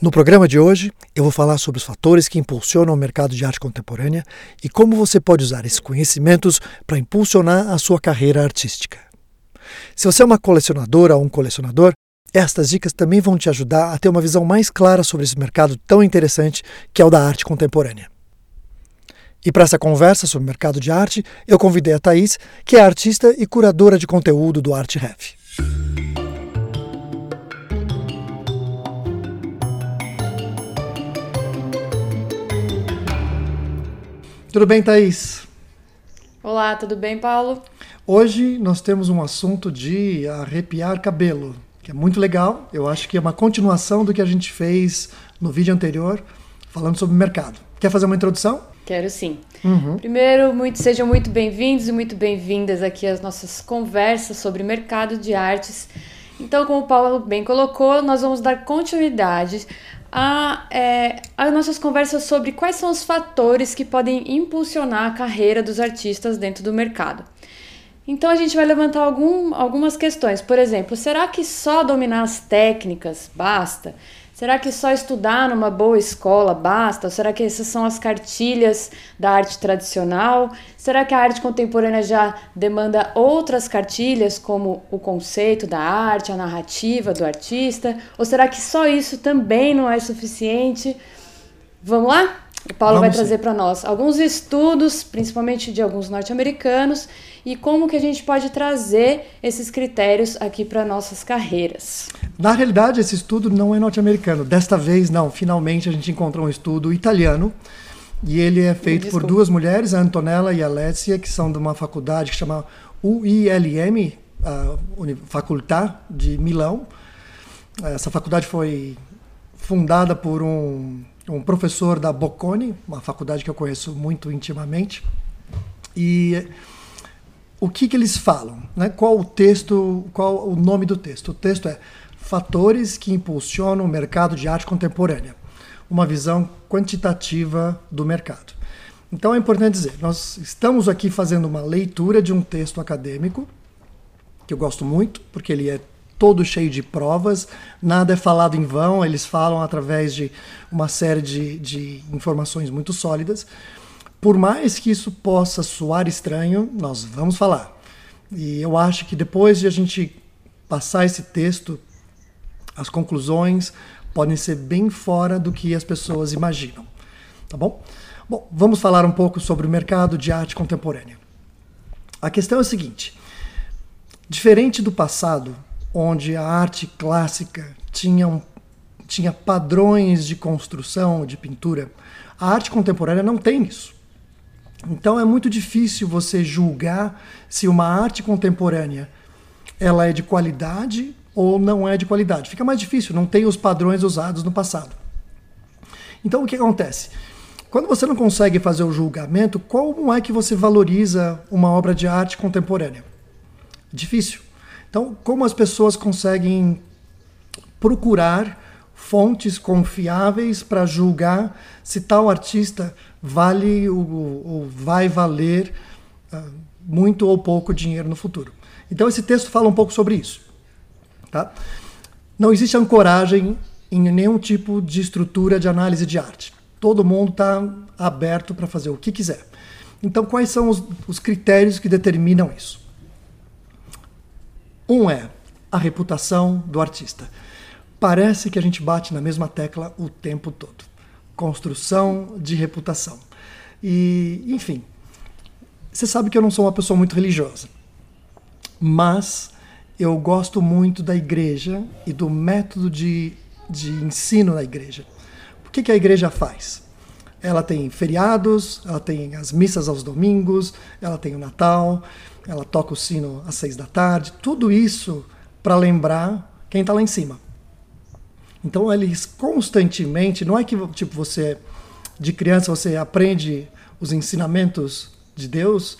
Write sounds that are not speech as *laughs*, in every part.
No programa de hoje, eu vou falar sobre os fatores que impulsionam o mercado de arte contemporânea e como você pode usar esses conhecimentos para impulsionar a sua carreira artística. Se você é uma colecionadora ou um colecionador, estas dicas também vão te ajudar a ter uma visão mais clara sobre esse mercado tão interessante que é o da arte contemporânea. E para essa conversa sobre o mercado de arte, eu convidei a Thaís, que é artista e curadora de conteúdo do Arte Ref. Tudo bem, Thaís? Olá, tudo bem, Paulo? Hoje nós temos um assunto de arrepiar cabelo, que é muito legal. Eu acho que é uma continuação do que a gente fez no vídeo anterior, falando sobre mercado. Quer fazer uma introdução? Quero sim. Uhum. Primeiro, muito, sejam muito bem-vindos e muito bem-vindas aqui às nossas conversas sobre mercado de artes. Então, como o Paulo bem colocou, nós vamos dar continuidade a, é, as nossas conversas sobre quais são os fatores que podem impulsionar a carreira dos artistas dentro do mercado. Então a gente vai levantar algum, algumas questões. Por exemplo, será que só dominar as técnicas basta? Será que só estudar numa boa escola basta? Ou será que essas são as cartilhas da arte tradicional? Será que a arte contemporânea já demanda outras cartilhas, como o conceito da arte, a narrativa do artista? Ou será que só isso também não é suficiente? Vamos lá? O Paulo Vamos vai trazer para nós alguns estudos, principalmente de alguns norte-americanos, e como que a gente pode trazer esses critérios aqui para nossas carreiras. Na realidade, esse estudo não é norte-americano. Desta vez, não. Finalmente, a gente encontrou um estudo italiano. E ele é feito por duas mulheres, a Antonella e a Alessia, que são de uma faculdade que chama UILM, a Faculdade de Milão. Essa faculdade foi fundada por um, um professor da Bocconi, uma faculdade que eu conheço muito intimamente. E o que, que eles falam? Né? Qual o texto, qual o nome do texto? O texto é Fatores que impulsionam o mercado de arte contemporânea. Uma visão quantitativa do mercado. Então é importante dizer, nós estamos aqui fazendo uma leitura de um texto acadêmico, que eu gosto muito, porque ele é todo cheio de provas, nada é falado em vão, eles falam através de uma série de, de informações muito sólidas. Por mais que isso possa soar estranho, nós vamos falar. E eu acho que depois de a gente passar esse texto, as conclusões podem ser bem fora do que as pessoas imaginam. Tá bom? Bom, vamos falar um pouco sobre o mercado de arte contemporânea. A questão é a seguinte: diferente do passado, onde a arte clássica tinha, um, tinha padrões de construção, de pintura, a arte contemporânea não tem isso. Então é muito difícil você julgar se uma arte contemporânea ela é de qualidade ou não é de qualidade. Fica mais difícil, não tem os padrões usados no passado. Então o que acontece? Quando você não consegue fazer o julgamento, como é que você valoriza uma obra de arte contemporânea? Difícil. Então, como as pessoas conseguem procurar fontes confiáveis para julgar se tal artista vale ou, vai valer uh, muito ou pouco dinheiro no futuro. Então esse texto fala um pouco sobre isso. Tá? Não existe ancoragem em nenhum tipo de estrutura de análise de arte. Todo mundo está aberto para fazer o que quiser. Então, quais são os, os critérios que determinam isso? Um é a reputação do artista. Parece que a gente bate na mesma tecla o tempo todo construção de reputação. E, enfim, você sabe que eu não sou uma pessoa muito religiosa, mas eu gosto muito da igreja e do método de, de ensino da igreja. O que, que a igreja faz? Ela tem feriados, ela tem as missas aos domingos, ela tem o Natal, ela toca o sino às seis da tarde, tudo isso para lembrar quem está lá em cima. Então eles constantemente, não é que tipo você de criança você aprende os ensinamentos de Deus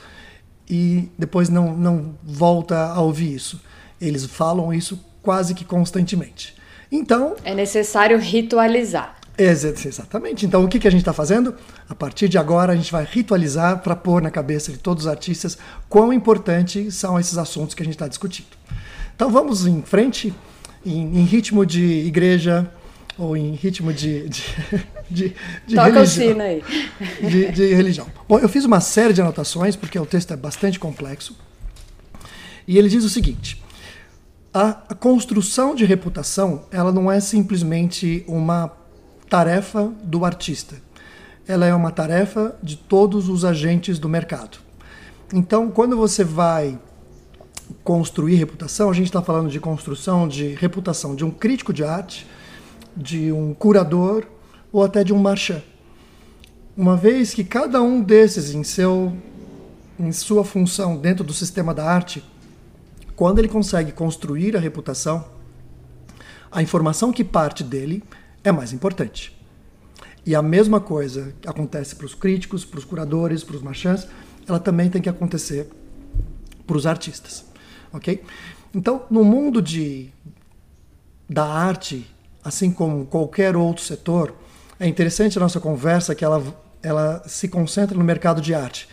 e depois não, não volta a ouvir isso. Eles falam isso quase que constantemente. Então. É necessário ritualizar. Exatamente. Então, o que, que a gente está fazendo? A partir de agora, a gente vai ritualizar para pôr na cabeça de todos os artistas quão importantes são esses assuntos que a gente está discutindo. Então, vamos em frente em, em ritmo de igreja, ou em ritmo de, de, *laughs* de, de Toca religião. o sino aí. De, de religião. Bom, eu fiz uma série de anotações, porque o texto é bastante complexo. E ele diz o seguinte: a, a construção de reputação, ela não é simplesmente uma tarefa do artista. Ela é uma tarefa de todos os agentes do mercado. Então, quando você vai construir reputação, a gente está falando de construção de reputação de um crítico de arte, de um curador ou até de um marchand. Uma vez que cada um desses, em, seu, em sua função dentro do sistema da arte, quando ele consegue construir a reputação, a informação que parte dele é mais importante. E a mesma coisa acontece para os críticos, para os curadores, para os marchands, ela também tem que acontecer para os artistas, ok? Então, no mundo de da arte, assim como qualquer outro setor, é interessante a nossa conversa que ela ela se concentra no mercado de arte,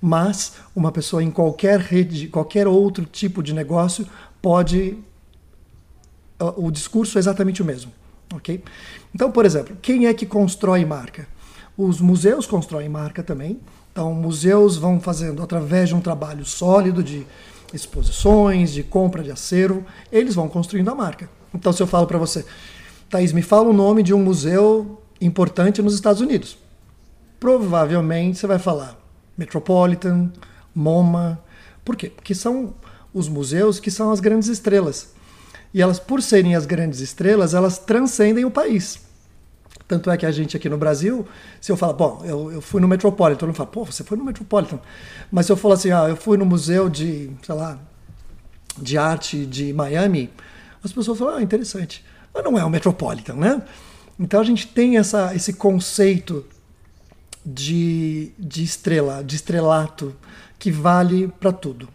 mas uma pessoa em qualquer rede, qualquer outro tipo de negócio pode o discurso é exatamente o mesmo, ok? Então, por exemplo, quem é que constrói marca? Os museus constroem marca também. Então, museus vão fazendo através de um trabalho sólido de exposições, de compra de acervo, eles vão construindo a marca. Então, se eu falo para você, Thaís, me fala o nome de um museu importante nos Estados Unidos. Provavelmente você vai falar Metropolitan, MoMA. Por quê? Porque são os museus que são as grandes estrelas. E elas, por serem as grandes estrelas, elas transcendem o país. Tanto é que a gente aqui no Brasil, se eu falar, bom, eu, eu fui no Metropolitan, todo mundo fala, pô, você foi no Metropolitan. Mas se eu falar assim, ah, eu fui no museu de, sei lá, de arte de Miami, as pessoas falam, ah, interessante. Mas não é o Metropolitan, né? Então a gente tem essa, esse conceito de, de estrela, de estrelato, que vale para tudo.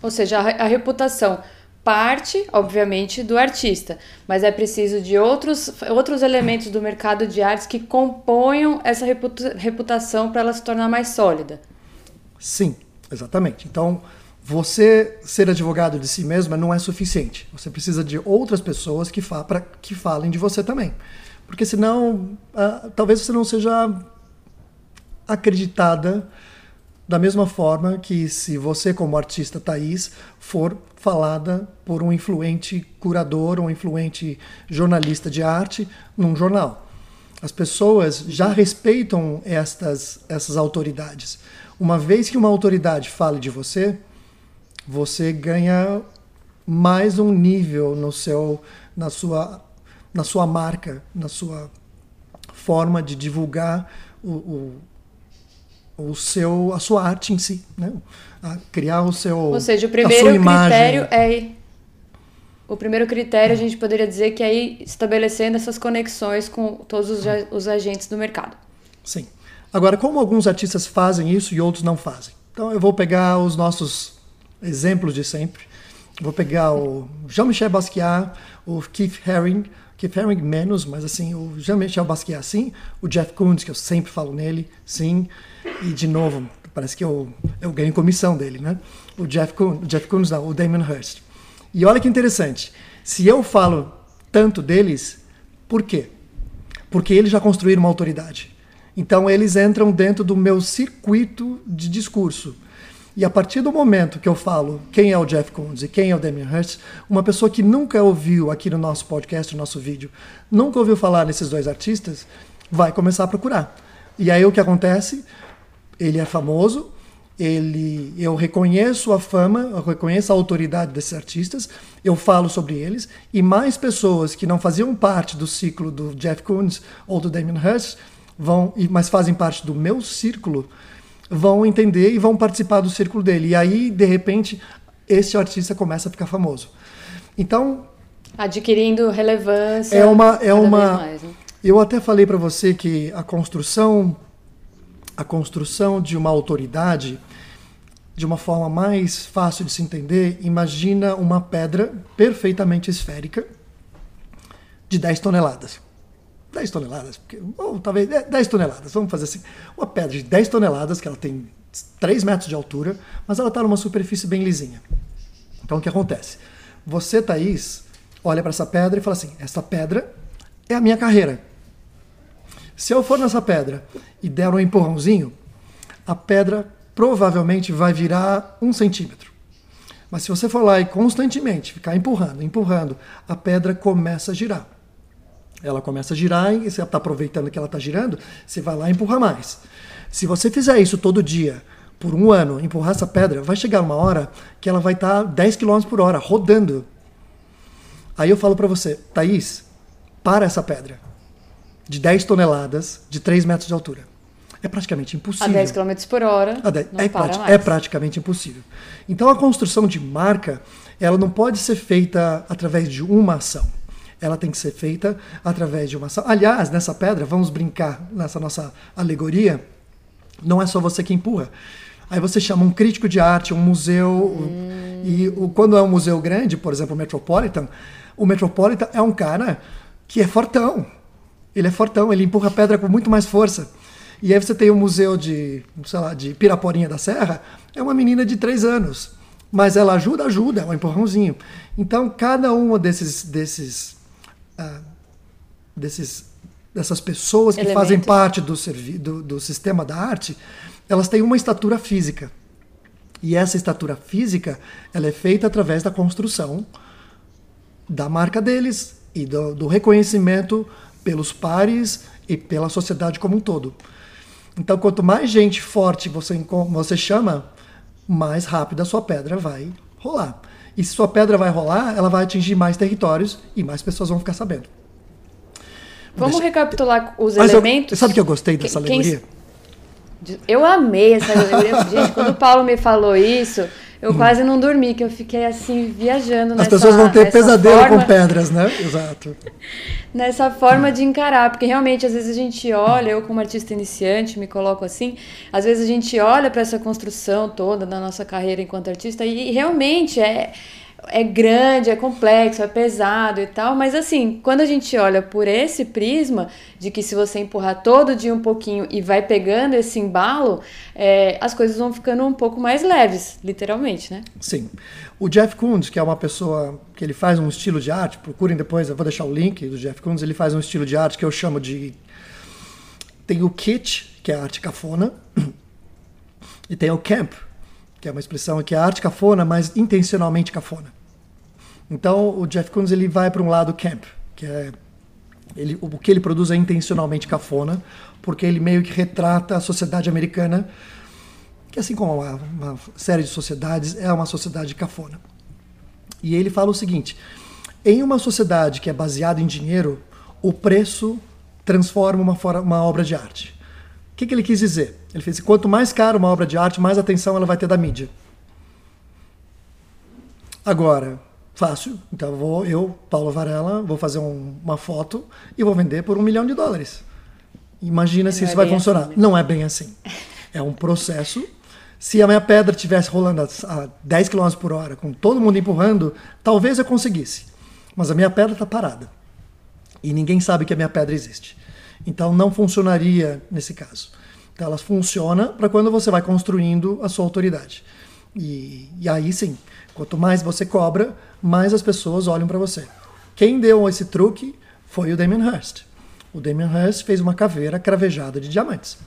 Ou seja, a, a reputação parte, obviamente, do artista, mas é preciso de outros, outros elementos do mercado de artes que componham essa reputa reputação para ela se tornar mais sólida. Sim, exatamente. Então, você ser advogado de si mesma não é suficiente. Você precisa de outras pessoas que, fa pra, que falem de você também. Porque senão, uh, talvez você não seja acreditada da mesma forma que se você, como artista Thaís, for falada por um influente curador, um influente jornalista de arte num jornal. As pessoas já respeitam estas, essas autoridades. Uma vez que uma autoridade fale de você, você ganha mais um nível no seu, na, sua, na sua marca, na sua forma de divulgar o, o o seu, a sua arte em si, né? A criar o seu, Ou seja, o primeiro critério é o primeiro critério a gente poderia dizer que é estabelecendo essas conexões com todos os, os agentes do mercado. Sim. Agora, como alguns artistas fazem isso e outros não fazem? Então, eu vou pegar os nossos exemplos de sempre. Vou pegar o Jean-Michel Basquiat, o Keith Haring, Keith Haring menos, mas assim, o Jean-Michel Basquiat sim, o Jeff Koons, que eu sempre falo nele, sim, e de novo, parece que eu, eu ganho comissão dele, né? O Jeff Koons, o Jeff Koons não, o Damon Hirst. E olha que interessante, se eu falo tanto deles, por quê? Porque eles já construíram uma autoridade. Então eles entram dentro do meu circuito de discurso. E a partir do momento que eu falo quem é o Jeff Koons e quem é o Damien Hirst, uma pessoa que nunca ouviu aqui no nosso podcast, no nosso vídeo, nunca ouviu falar nesses dois artistas, vai começar a procurar. E aí o que acontece? Ele é famoso, ele, eu reconheço a fama, eu reconheço a autoridade desses artistas, eu falo sobre eles, e mais pessoas que não faziam parte do ciclo do Jeff Koons ou do Damien Hirst, vão, mas fazem parte do meu círculo, vão entender e vão participar do círculo dele. E aí, de repente, esse artista começa a ficar famoso. Então. Adquirindo relevância. É uma. É uma mais, né? Eu até falei para você que a construção, a construção de uma autoridade, de uma forma mais fácil de se entender, imagina uma pedra perfeitamente esférica de 10 toneladas. 10 toneladas, porque, ou talvez 10 é, toneladas, vamos fazer assim. Uma pedra de 10 toneladas, que ela tem 3 metros de altura, mas ela está numa superfície bem lisinha. Então o que acontece? Você, Thaís, olha para essa pedra e fala assim: essa pedra é a minha carreira. Se eu for nessa pedra e der um empurrãozinho, a pedra provavelmente vai virar um centímetro. Mas se você for lá e constantemente ficar empurrando, empurrando, a pedra começa a girar. Ela começa a girar e você está aproveitando que ela está girando, você vai lá e empurra mais. Se você fizer isso todo dia, por um ano, empurrar essa pedra, vai chegar uma hora que ela vai estar tá 10 km por hora, rodando. Aí eu falo para você, Thaís, para essa pedra. De 10 toneladas, de 3 metros de altura. É praticamente impossível. A 10 km por hora. 10, é, prati é praticamente impossível. Então a construção de marca, ela não pode ser feita através de uma ação. Ela tem que ser feita através de uma ação. Aliás, nessa pedra, vamos brincar nessa nossa alegoria, não é só você que empurra. Aí você chama um crítico de arte, um museu. Hum. E o, quando é um museu grande, por exemplo, o Metropolitan, o Metropolitan é um cara que é fortão. Ele é fortão, ele empurra pedra com muito mais força. E aí você tem o museu de, sei lá, de Piraporinha da Serra, é uma menina de três anos. Mas ela ajuda, ajuda, é um empurrãozinho. Então, cada uma desses, desses, uh, desses dessas pessoas que Elementos. fazem parte do, do, do sistema da arte, elas têm uma estatura física. E essa estatura física, ela é feita através da construção da marca deles e do, do reconhecimento pelos pares e pela sociedade como um todo. Então, quanto mais gente forte você, você chama, mais rápido a sua pedra vai rolar. E se sua pedra vai rolar, ela vai atingir mais territórios e mais pessoas vão ficar sabendo. Vamos Deixa... recapitular os Mas elementos. Eu, sabe que eu gostei dessa quem, alegoria? Eu amei essa alegoria. Gente, quando o Paulo me falou isso, eu quase não dormi, que eu fiquei assim, viajando As pessoas vão ter pesadelo forma... com pedras, né? Exato. *laughs* nessa forma de encarar, porque realmente às vezes a gente olha, eu como artista iniciante me coloco assim, às vezes a gente olha para essa construção toda da nossa carreira enquanto artista e, e realmente é é grande, é complexo, é pesado e tal, mas assim, quando a gente olha por esse prisma de que se você empurrar todo dia um pouquinho e vai pegando esse embalo, é, as coisas vão ficando um pouco mais leves, literalmente, né? Sim. O Jeff Koons, que é uma pessoa que ele faz um estilo de arte, procurem depois, eu vou deixar o link do Jeff Koons, ele faz um estilo de arte que eu chamo de tem o kitsch, que é a arte cafona, *clears throat* e tem o camp, que é uma expressão que é arte cafona, mas intencionalmente cafona. Então o Jeff Koons ele vai para um lado camp, que é ele, o que ele produz é intencionalmente cafona, porque ele meio que retrata a sociedade americana, que assim como uma, uma série de sociedades é uma sociedade cafona. E ele fala o seguinte: em uma sociedade que é baseada em dinheiro, o preço transforma uma, uma obra de arte. O que, que ele quis dizer? Ele fez: quanto mais caro uma obra de arte, mais atenção ela vai ter da mídia. Agora, Fácil. Então vou, eu, Paulo Varela, vou fazer um, uma foto e vou vender por um milhão de dólares. Imagina se isso é vai funcionar. Assim, né? Não é bem assim. É um processo. Se a minha pedra estivesse rolando a 10 km por hora, com todo mundo empurrando, talvez eu conseguisse. Mas a minha pedra está parada. E ninguém sabe que a minha pedra existe. Então não funcionaria nesse caso. Então ela funciona para quando você vai construindo a sua autoridade. E, e aí sim, quanto mais você cobra, mais as pessoas olham para você. Quem deu esse truque foi o Damien Hirst. O Damien Hirst fez uma caveira cravejada de diamantes.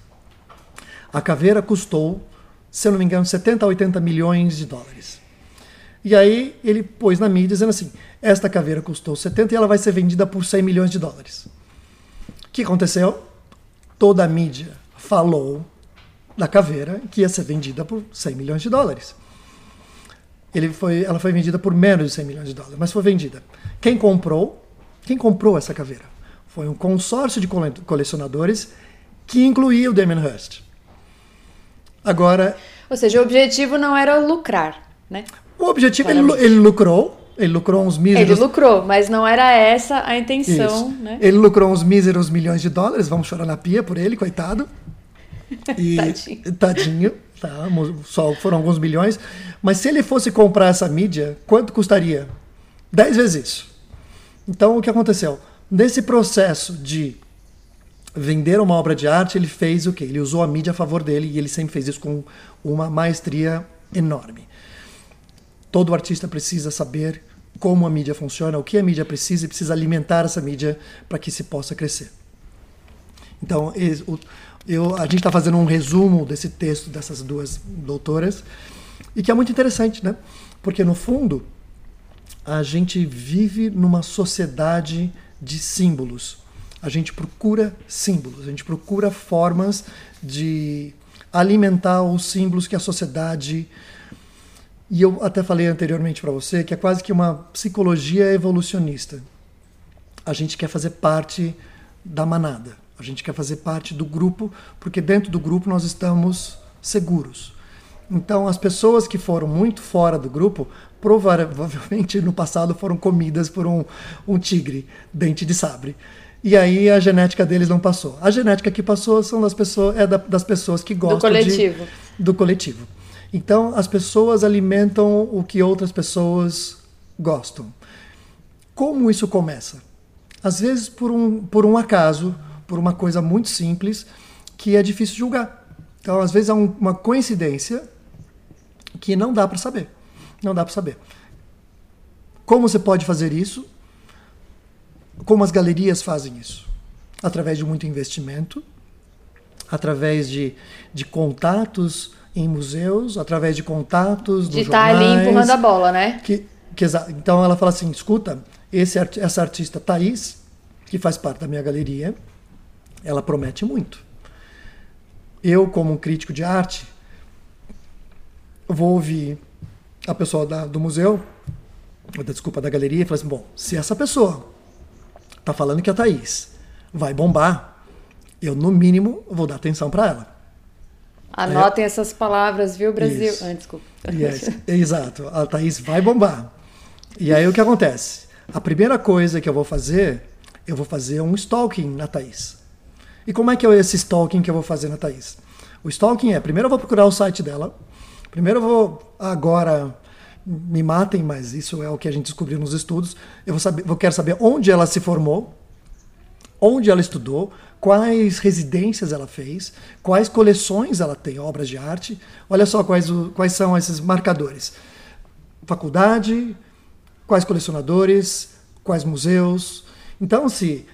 A caveira custou, se eu não me engano, 70 a 80 milhões de dólares. E aí ele pôs na mídia dizendo assim: esta caveira custou 70 e ela vai ser vendida por 100 milhões de dólares. O que aconteceu? Toda a mídia falou da caveira que ia ser vendida por 100 milhões de dólares ele foi, ela foi vendida por menos de 100 milhões de dólares, mas foi vendida. Quem comprou? Quem comprou essa caveira? Foi um consórcio de colecionadores que incluía o Damien Hirst. Agora. Ou seja, o objetivo não era lucrar, né? O objetivo, ele, ele, lucrou. Ele lucrou uns míseros. Ele lucrou, mas não era essa a intenção, Isso. né? Ele lucrou uns míseros milhões de dólares. Vamos chorar na pia por ele, coitado. *laughs* E, tadinho. Tadinho. Tá, só foram alguns milhões. Mas se ele fosse comprar essa mídia, quanto custaria? Dez vezes isso. Então, o que aconteceu? Nesse processo de vender uma obra de arte, ele fez o quê? Ele usou a mídia a favor dele e ele sempre fez isso com uma maestria enorme. Todo artista precisa saber como a mídia funciona, o que a mídia precisa e precisa alimentar essa mídia para que se possa crescer. Então, eu, a gente está fazendo um resumo desse texto dessas duas doutoras e que é muito interessante, né? Porque no fundo a gente vive numa sociedade de símbolos. A gente procura símbolos, a gente procura formas de alimentar os símbolos que a sociedade e eu até falei anteriormente para você que é quase que uma psicologia evolucionista. A gente quer fazer parte da manada, a gente quer fazer parte do grupo, porque dentro do grupo nós estamos seguros. Então, as pessoas que foram muito fora do grupo, provavelmente no passado foram comidas por um, um tigre, dente de sabre. E aí a genética deles não passou. A genética que passou são das pessoas, é da, das pessoas que gostam do coletivo. De, do coletivo. Então, as pessoas alimentam o que outras pessoas gostam. Como isso começa? Às vezes por um, por um acaso, por uma coisa muito simples que é difícil julgar. Então, às vezes é um, uma coincidência que não dá para saber. Não dá para saber. Como você pode fazer isso? Como as galerias fazem isso? Através de muito investimento, através de, de contatos em museus, através de contatos de estar tá ali empurrando a bola, né? Que, que, então ela fala assim, escuta, esse, essa artista Thaís, que faz parte da minha galeria, ela promete muito. Eu, como um crítico de arte, vou ouvir a pessoa da, do museu, desculpa, da galeria, e falar assim, bom, se essa pessoa tá falando que a Thaís vai bombar, eu, no mínimo, vou dar atenção para ela. Anotem essas palavras, viu, Brasil? Ah, desculpa. Yes. Exato. A Thaís vai bombar. E aí o que acontece? A primeira coisa que eu vou fazer, eu vou fazer um stalking na Thaís. E como é que é esse stalking que eu vou fazer na Thaís? O stalking é, primeiro eu vou procurar o site dela. Primeiro eu vou, agora, me matem, mas isso é o que a gente descobriu nos estudos. Eu vou saber, eu quero saber onde ela se formou, onde ela estudou, quais residências ela fez, quais coleções ela tem, obras de arte. Olha só quais, quais são esses marcadores: faculdade, quais colecionadores, quais museus. Então, se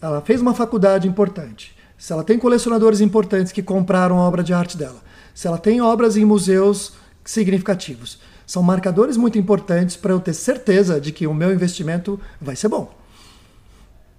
ela fez uma faculdade importante, se ela tem colecionadores importantes que compraram a obra de arte dela, se ela tem obras em museus significativos, são marcadores muito importantes para eu ter certeza de que o meu investimento vai ser bom.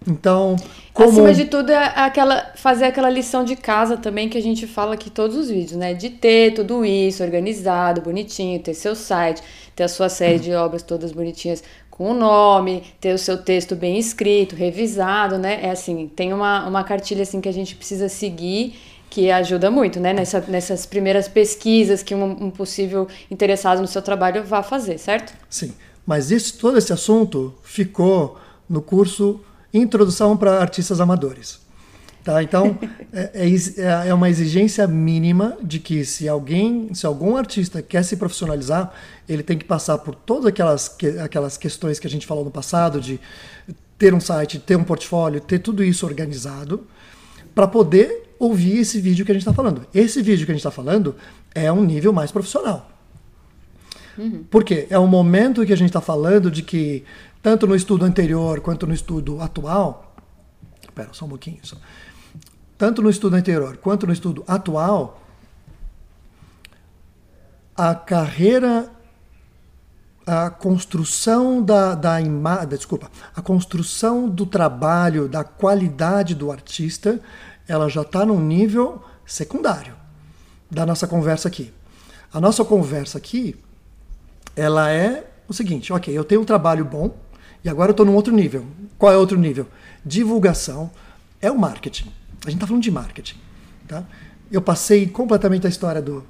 Então, como... Acima de tudo, é aquela, fazer aquela lição de casa também que a gente fala aqui todos os vídeos, né? De ter tudo isso organizado, bonitinho, ter seu site, ter a sua série de obras todas bonitinhas com o nome, ter o seu texto bem escrito, revisado, né? É assim, tem uma, uma cartilha assim que a gente precisa seguir que ajuda muito, né? Nessa, nessas primeiras pesquisas que um, um possível interessado no seu trabalho vá fazer, certo? Sim, mas isso, todo esse assunto ficou no curso Introdução para artistas amadores. Tá? Então, *laughs* é, é, é, uma exigência mínima de que se alguém, se algum artista quer se profissionalizar, ele tem que passar por todas aquelas, aquelas questões que a gente falou no passado, de ter um site, ter um portfólio, ter tudo isso organizado, para poder ouvir esse vídeo que a gente está falando. Esse vídeo que a gente está falando é um nível mais profissional. Uhum. Por quê? É um momento que a gente está falando de que tanto no estudo anterior quanto no estudo atual, espera só um pouquinho, só. tanto no estudo anterior quanto no estudo atual, a carreira, a construção da, da imagem, desculpa, a construção do trabalho, da qualidade do artista, ela já está num nível secundário da nossa conversa aqui. A nossa conversa aqui, ela é o seguinte, ok, eu tenho um trabalho bom, e agora eu estou num outro nível. Qual é outro nível? Divulgação é o marketing. A gente está falando de marketing. Tá? Eu passei completamente a história do.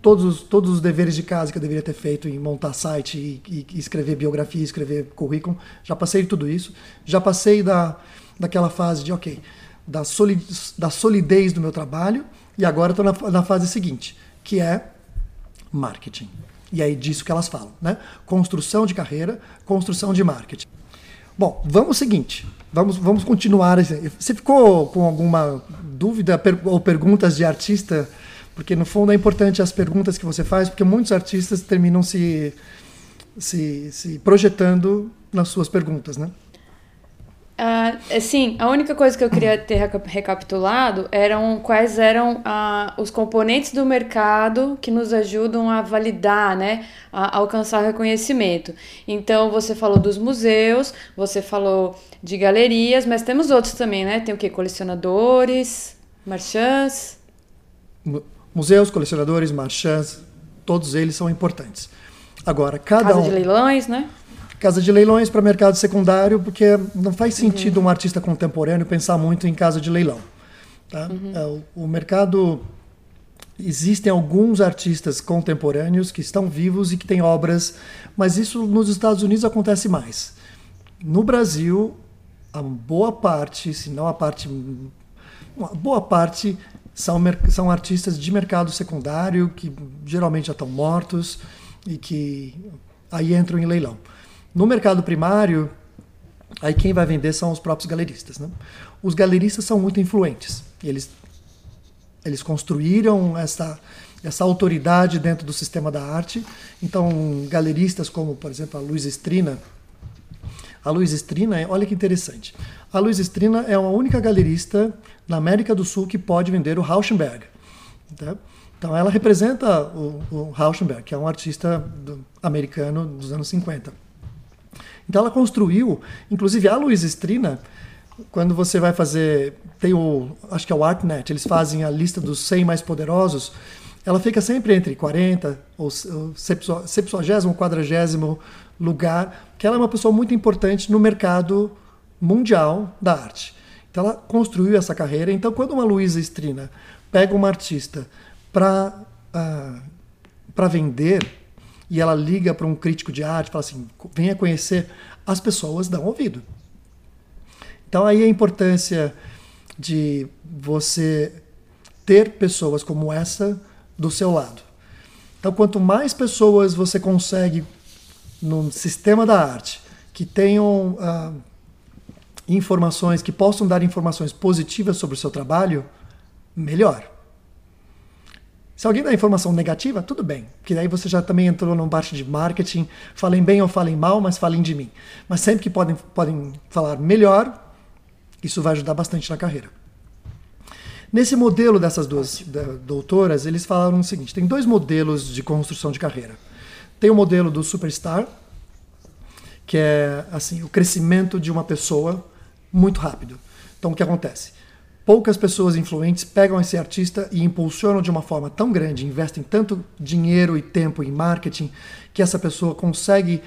Todos os, todos os deveres de casa que eu deveria ter feito em montar site e, e escrever biografia, escrever currículo. Já passei de tudo isso. Já passei da, daquela fase de, ok, da, solid, da solidez do meu trabalho. E agora estou na, na fase seguinte, que é marketing. E é disso que elas falam, né? Construção de carreira, construção de marketing. Bom, vamos ao seguinte, vamos, vamos continuar. Você ficou com alguma dúvida ou perguntas de artista? Porque no fundo é importante as perguntas que você faz, porque muitos artistas terminam se se, se projetando nas suas perguntas, né? Uh, sim, a única coisa que eu queria ter recapitulado eram quais eram uh, os componentes do mercado que nos ajudam a validar, né, a alcançar reconhecimento. Então, você falou dos museus, você falou de galerias, mas temos outros também, né? Tem o que? Colecionadores, marchands? Museus, colecionadores, marchands, todos eles são importantes. Agora, cada Casa um... de leilões, né? Casa de leilões para mercado secundário, porque não faz sentido uhum. um artista contemporâneo pensar muito em casa de leilão. Tá? Uhum. O, o, mercado. Existem alguns artistas contemporâneos que estão vivos e que têm obras, mas isso nos Estados Unidos acontece mais. No Brasil, a boa parte, se não a parte. Uma boa parte são, são artistas de mercado secundário que geralmente já estão mortos e que aí entram em leilão. No mercado primário, aí quem vai vender são os próprios galeristas. Né? Os galeristas são muito influentes. Eles, eles construíram essa, essa autoridade dentro do sistema da arte. Então, galeristas como, por exemplo, a Luiz Estrina. A Luiz Estrina, olha que interessante. A Luiz Estrina é a única galerista na América do Sul que pode vender o Rauschenberg. Tá? Então, ela representa o, o Rauschenberg, que é um artista do, americano dos anos 50. Então ela construiu, inclusive a Luiz Estrina, quando você vai fazer, tem o, acho que é o ArtNet, eles fazem a lista dos 100 mais poderosos, ela fica sempre entre 40 ou 70 ou 40 lugar, que ela é uma pessoa muito importante no mercado mundial da arte. Então ela construiu essa carreira. Então quando uma Luísa Estrina pega uma artista para uh, ah, para vender, e ela liga para um crítico de arte, fala assim: venha conhecer, as pessoas dão ouvido. Então aí a importância de você ter pessoas como essa do seu lado. Então quanto mais pessoas você consegue no sistema da arte que tenham uh, informações, que possam dar informações positivas sobre o seu trabalho, melhor. Se alguém dá informação negativa, tudo bem, porque aí você já também entrou num parte de marketing, falem bem ou falem mal, mas falem de mim. Mas sempre que podem, podem falar melhor, isso vai ajudar bastante na carreira. Nesse modelo dessas duas doutoras, eles falaram o seguinte: tem dois modelos de construção de carreira. Tem o modelo do superstar, que é assim o crescimento de uma pessoa muito rápido. Então o que acontece? Poucas pessoas influentes pegam esse artista e impulsionam de uma forma tão grande, investem tanto dinheiro e tempo em marketing, que essa pessoa consegue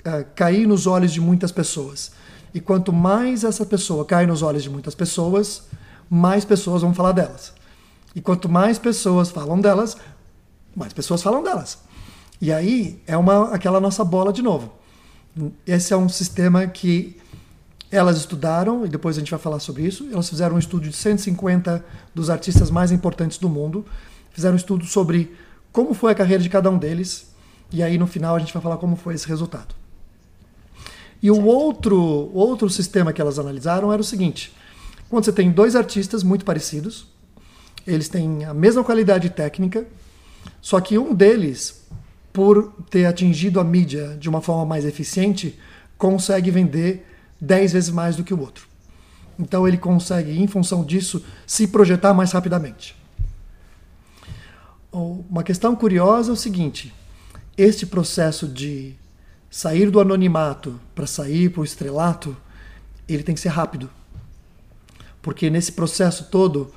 uh, cair nos olhos de muitas pessoas. E quanto mais essa pessoa cai nos olhos de muitas pessoas, mais pessoas vão falar delas. E quanto mais pessoas falam delas, mais pessoas falam delas. E aí é uma aquela nossa bola de novo. Esse é um sistema que elas estudaram, e depois a gente vai falar sobre isso, elas fizeram um estudo de 150 dos artistas mais importantes do mundo, fizeram um estudo sobre como foi a carreira de cada um deles, e aí no final a gente vai falar como foi esse resultado. E o outro, outro sistema que elas analisaram era o seguinte: quando você tem dois artistas muito parecidos, eles têm a mesma qualidade técnica, só que um deles, por ter atingido a mídia de uma forma mais eficiente, consegue vender 10 vezes mais do que o outro. Então ele consegue, em função disso, se projetar mais rapidamente. Uma questão curiosa é o seguinte: este processo de sair do anonimato para sair para o estrelato, ele tem que ser rápido. Porque nesse processo todo,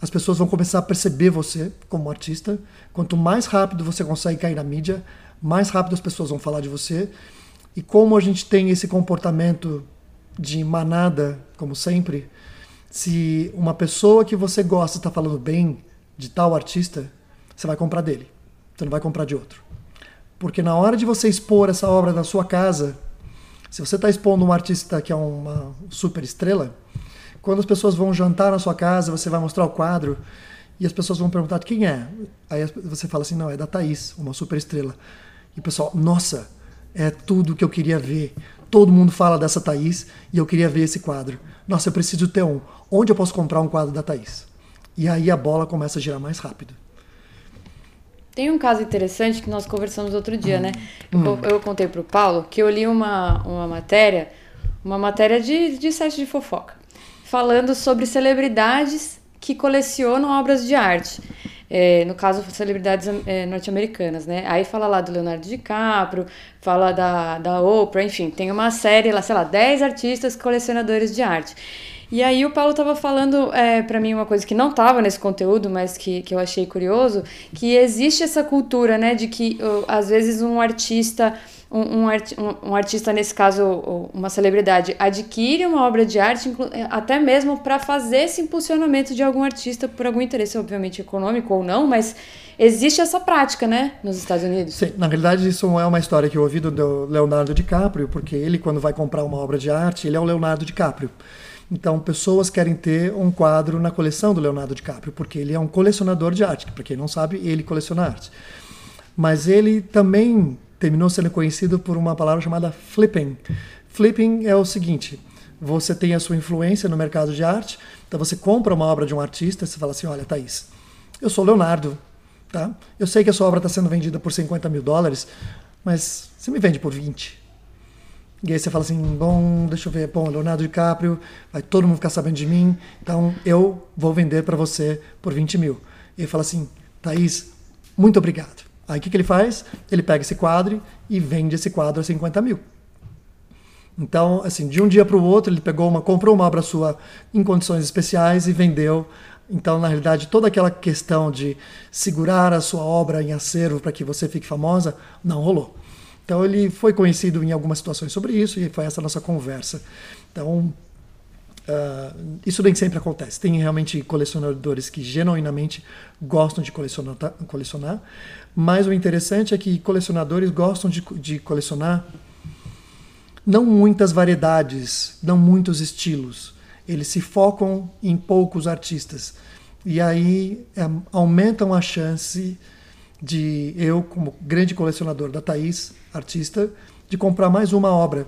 as pessoas vão começar a perceber você como artista. Quanto mais rápido você consegue cair na mídia, mais rápido as pessoas vão falar de você. E como a gente tem esse comportamento de manada, como sempre, se uma pessoa que você gosta está falando bem de tal artista, você vai comprar dele. Você não vai comprar de outro. Porque na hora de você expor essa obra na sua casa, se você está expondo um artista que é uma super estrela, quando as pessoas vão jantar na sua casa, você vai mostrar o quadro e as pessoas vão perguntar quem é. Aí você fala assim, não, é da Thaís, uma super estrela. E o pessoal, nossa, é tudo que eu queria ver. Todo mundo fala dessa Thaís e eu queria ver esse quadro. Nossa, eu preciso ter um. Onde eu posso comprar um quadro da Thaís? E aí a bola começa a girar mais rápido. Tem um caso interessante que nós conversamos outro dia, né? Eu, hum. eu contei pro Paulo que eu li uma, uma matéria, uma matéria de, de site de fofoca, falando sobre celebridades que colecionam obras de arte. É, no caso, celebridades é, norte-americanas, né? Aí fala lá do Leonardo DiCaprio, fala da, da Oprah, enfim, tem uma série lá, sei lá, 10 artistas colecionadores de arte. E aí o Paulo estava falando é, para mim uma coisa que não estava nesse conteúdo, mas que, que eu achei curioso, que existe essa cultura, né, de que às vezes um artista um, um, art, um, um, artista, nesse caso, uma celebridade, adquire uma obra de arte, é, até mesmo para fazer esse impulsionamento de algum artista por algum interesse, obviamente, econômico ou não, mas existe essa prática, né, nos Estados Unidos. Sim, na realidade, isso é uma história que eu ouvi do Leonardo DiCaprio, porque ele, quando vai comprar uma obra de arte, ele é o Leonardo DiCaprio. Então, pessoas querem ter um quadro na coleção do Leonardo DiCaprio, porque ele é um colecionador de arte. Para quem não sabe, ele coleciona arte. Mas ele também terminou sendo conhecido por uma palavra chamada flipping. Flipping é o seguinte: você tem a sua influência no mercado de arte, então você compra uma obra de um artista, você fala assim: olha, Thaís, eu sou Leonardo, tá? Eu sei que a sua obra está sendo vendida por 50 mil dólares, mas você me vende por 20. E aí você fala assim, bom, deixa eu ver, bom, Leonardo DiCaprio, vai todo mundo ficar sabendo de mim, então eu vou vender para você por 20 mil. E ele fala assim, Thaís, muito obrigado. Aí o que, que ele faz? Ele pega esse quadro e vende esse quadro a 50 mil. Então, assim, de um dia para o outro, ele pegou uma, comprou uma obra sua em condições especiais e vendeu. Então, na realidade, toda aquela questão de segurar a sua obra em acervo para que você fique famosa, não rolou. Então ele foi conhecido em algumas situações sobre isso e foi essa nossa conversa. Então uh, isso nem sempre acontece. Tem realmente colecionadores que genuinamente gostam de colecionar, colecionar mas o interessante é que colecionadores gostam de, de colecionar não muitas variedades, não muitos estilos. Eles se focam em poucos artistas. E aí é, aumentam a chance de eu, como grande colecionador da Thaís, artista, de comprar mais uma obra.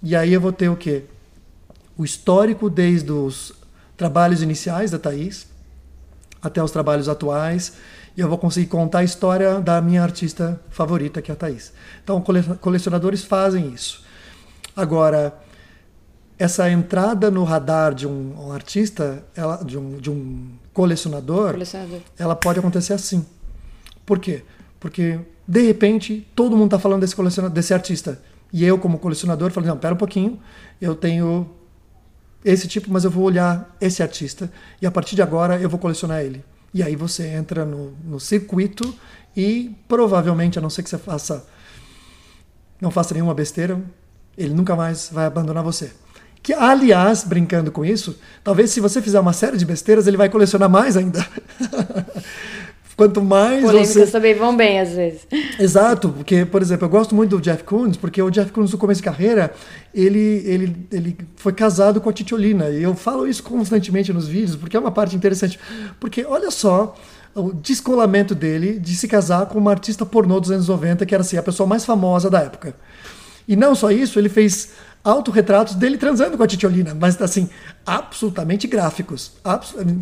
E aí eu vou ter o quê? O histórico desde os trabalhos iniciais da Thaís até os trabalhos atuais. E eu vou conseguir contar a história da minha artista favorita, que é a Thaís. Então, colecionadores fazem isso. Agora, essa entrada no radar de um, um artista, ela, de, um, de um colecionador, colecionador, ela pode acontecer assim. Por quê? Porque, de repente, todo mundo está falando desse, colecionador, desse artista. E eu, como colecionador, falei, não, pera um pouquinho, eu tenho esse tipo, mas eu vou olhar esse artista e a partir de agora eu vou colecionar ele. E aí você entra no, no circuito e provavelmente, a não ser que você faça não faça nenhuma besteira, ele nunca mais vai abandonar você. Que, aliás, brincando com isso, talvez se você fizer uma série de besteiras, ele vai colecionar mais ainda. *laughs* Quanto mais Polêmicas você... também vão bem, às vezes. Exato, porque, por exemplo, eu gosto muito do Jeff Koons, porque o Jeff Koons, no começo de carreira, ele, ele, ele foi casado com a Titiolina. E eu falo isso constantemente nos vídeos, porque é uma parte interessante. Porque, olha só, o descolamento dele de se casar com uma artista pornô dos anos 90, que era assim, a pessoa mais famosa da época. E não só isso, ele fez autorretratos dele transando com a Titiolina, mas assim, absolutamente gráficos.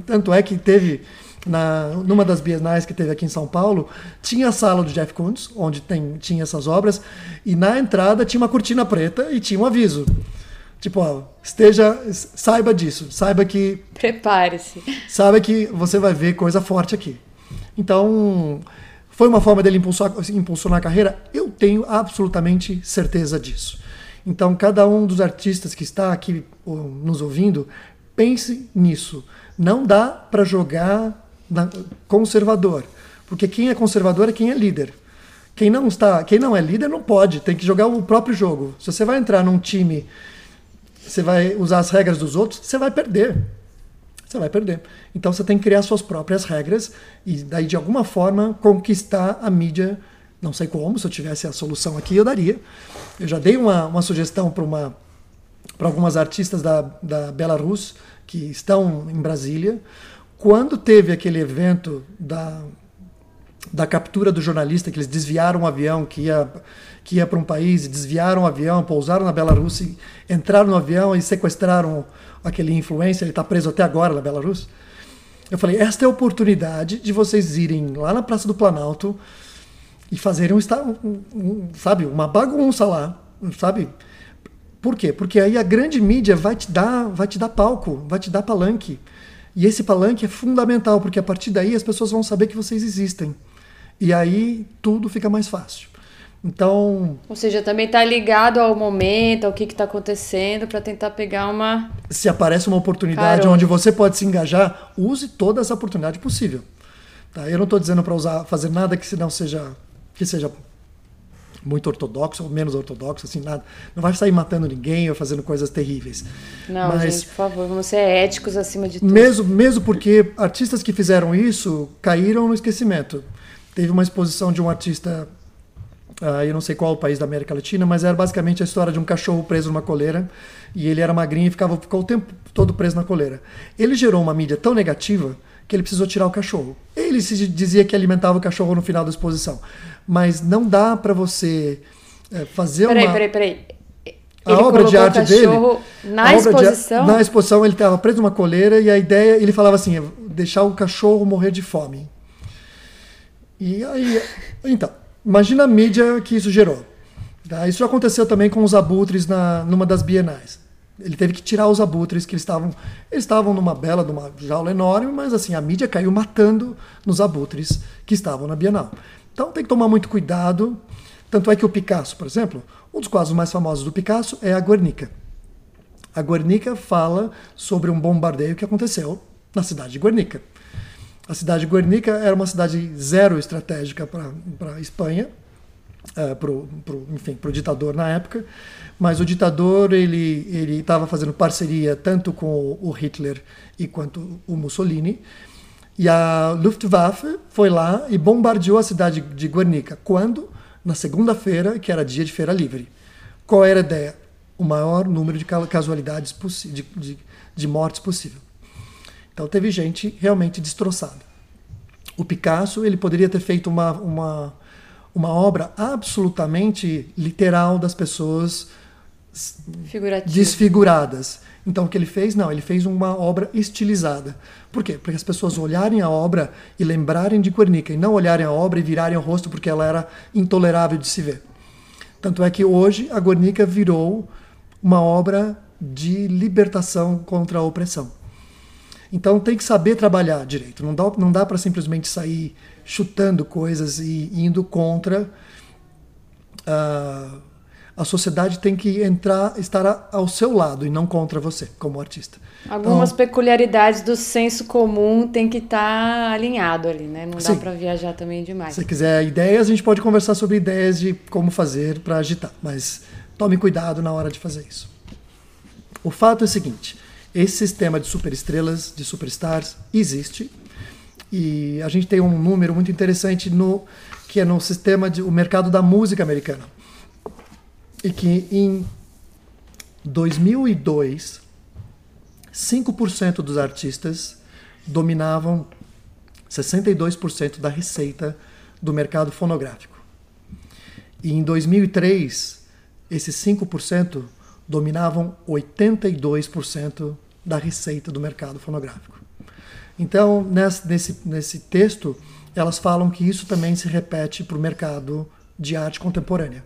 Tanto é que teve na, numa das bienais que teve aqui em São Paulo, tinha a sala do Jeff Koons, onde tem, tinha essas obras, e na entrada tinha uma cortina preta e tinha um aviso. Tipo, ó, esteja, saiba disso, saiba que. Prepare-se. Saiba que você vai ver coisa forte aqui. Então, foi uma forma dele impulsionar, impulsionar a carreira? Eu tenho absolutamente certeza disso. Então, cada um dos artistas que está aqui nos ouvindo, pense nisso. Não dá para jogar conservador. Porque quem é conservador é quem é líder. Quem não está, quem não é líder não pode, tem que jogar o próprio jogo. Se você vai entrar num time, você vai usar as regras dos outros, você vai perder. Você vai perder. Então você tem que criar suas próprias regras e daí de alguma forma conquistar a mídia. Não sei como, se eu tivesse a solução aqui eu daria. Eu já dei uma, uma sugestão para uma para algumas artistas da, da Belarus que estão em Brasília quando teve aquele evento da, da captura do jornalista, que eles desviaram um avião que ia, que ia para um país, desviaram o avião, pousaram na Belarus, entraram no avião e sequestraram aquele influencer, ele está preso até agora na Belarus. Eu falei, esta é a oportunidade de vocês irem lá na Praça do Planalto e fazerem um, um, um, sabe, uma bagunça lá, sabe? Por quê? Porque aí a grande mídia vai te dar, vai te dar palco, vai te dar palanque. E esse palanque é fundamental, porque a partir daí as pessoas vão saber que vocês existem. E aí tudo fica mais fácil. Então. Ou seja, também está ligado ao momento, ao que está acontecendo, para tentar pegar uma. Se aparece uma oportunidade Caramba. onde você pode se engajar, use toda essa oportunidade possível. Tá? Eu não estou dizendo para usar, fazer nada que não seja que seja muito ortodoxo ou menos ortodoxo, assim, nada. Não vai sair matando ninguém ou fazendo coisas terríveis. Não, Mas, gente, por favor, vamos ser éticos acima de tudo. Mesmo, mesmo porque artistas que fizeram isso caíram no esquecimento. Teve uma exposição de um artista Uh, eu não sei qual o país da América Latina, mas era basicamente a história de um cachorro preso numa coleira e ele era magrinho e ficava ficou o tempo todo preso na coleira. Ele gerou uma mídia tão negativa que ele precisou tirar o cachorro. Ele se dizia que alimentava o cachorro no final da exposição, mas não dá para você é, fazer peraí, uma. Peraí, peraí, A obra de arte dele. Na exposição? De, na exposição ele estava preso numa coleira e a ideia ele falava assim, deixar o cachorro morrer de fome. E aí, então Imagina a mídia que isso gerou. Tá? Isso aconteceu também com os abutres na, numa das bienais. Ele teve que tirar os abutres que eles estavam eles estavam numa bela, numa jaula enorme, mas assim a mídia caiu matando nos abutres que estavam na Bienal. Então tem que tomar muito cuidado. Tanto é que o Picasso, por exemplo, um dos quadros mais famosos do Picasso é a Guernica. A Guernica fala sobre um bombardeio que aconteceu na cidade de Guernica. A cidade de Guernica era uma cidade zero estratégica para a Espanha, é, pro, pro, enfim, para o ditador na época, mas o ditador ele ele estava fazendo parceria tanto com o Hitler e quanto o Mussolini, e a Luftwaffe foi lá e bombardeou a cidade de Guernica. Quando? Na segunda-feira, que era dia de feira livre. Qual era a ideia? O maior número de casualidades de, de, de mortes possível. Então teve gente realmente destroçada. O Picasso ele poderia ter feito uma, uma, uma obra absolutamente literal das pessoas desfiguradas. Então o que ele fez? Não, ele fez uma obra estilizada. Por quê? Porque as pessoas olharem a obra e lembrarem de Guernica e não olharem a obra e virarem o rosto porque ela era intolerável de se ver. Tanto é que hoje a Guernica virou uma obra de libertação contra a opressão. Então tem que saber trabalhar direito. Não dá, não dá para simplesmente sair chutando coisas e indo contra. Uh, a sociedade tem que entrar, estar ao seu lado e não contra você, como artista. Algumas então, peculiaridades do senso comum tem que estar tá alinhado ali, né? Não dá para viajar também demais. Se quiser ideias, a gente pode conversar sobre ideias de como fazer para agitar, mas tome cuidado na hora de fazer isso. O fato é o seguinte: esse sistema de superestrelas, de superstars, existe. E a gente tem um número muito interessante no que é no sistema de o mercado da música americana. E que em 2002, 5% dos artistas dominavam 62% da receita do mercado fonográfico. E em 2003, esses 5% dominavam 82% da receita do mercado fonográfico. Então, nesse, nesse texto, elas falam que isso também se repete para o mercado de arte contemporânea.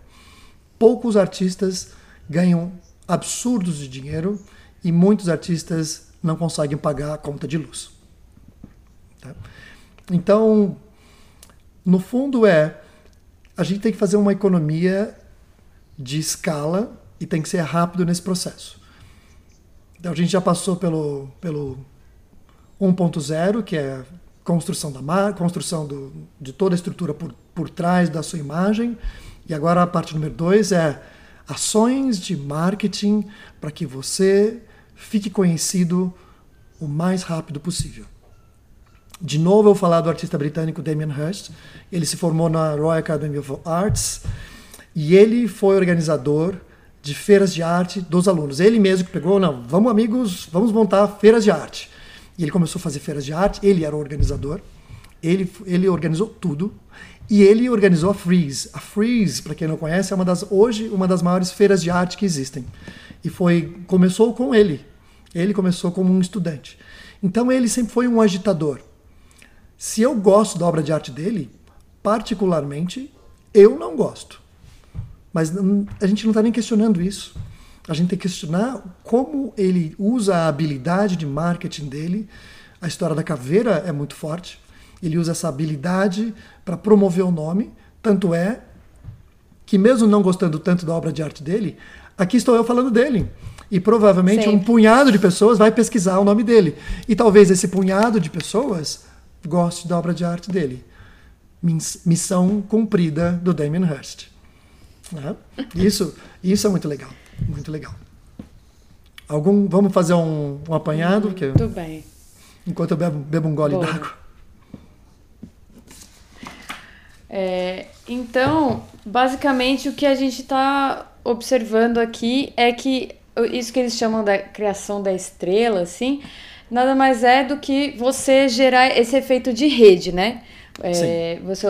Poucos artistas ganham absurdos de dinheiro e muitos artistas não conseguem pagar a conta de luz. Tá? Então, no fundo é a gente tem que fazer uma economia de escala e tem que ser rápido nesse processo. Então a gente já passou pelo, pelo 1.0, que é construção da construção do, de toda a estrutura por, por trás da sua imagem. E agora a parte número 2 é ações de marketing para que você fique conhecido o mais rápido possível. De novo, eu vou falar do artista britânico Damien Hirst. Ele se formou na Royal Academy of Arts e ele foi organizador de feiras de arte dos alunos. Ele mesmo que pegou, não, vamos amigos, vamos montar feiras de arte. E ele começou a fazer feiras de arte, ele era o organizador, ele, ele organizou tudo, e ele organizou a Freeze. A Freeze, para quem não conhece, é uma das, hoje uma das maiores feiras de arte que existem. E foi começou com ele. Ele começou como um estudante. Então ele sempre foi um agitador. Se eu gosto da obra de arte dele, particularmente, eu não gosto. Mas a gente não está nem questionando isso. A gente tem que questionar como ele usa a habilidade de marketing dele. A história da caveira é muito forte. Ele usa essa habilidade para promover o nome. Tanto é que, mesmo não gostando tanto da obra de arte dele, aqui estou eu falando dele. E provavelmente Sempre. um punhado de pessoas vai pesquisar o nome dele. E talvez esse punhado de pessoas goste da obra de arte dele. Missão cumprida do Damien Hirst. Né? Isso, isso é muito legal. Muito legal. Algum, vamos fazer um, um apanhado? Muito porque, bem. Enquanto eu bebo, bebo um gole d'água. É, então, basicamente, o que a gente está observando aqui é que isso que eles chamam da criação da estrela, assim, nada mais é do que você gerar esse efeito de rede, né? É, você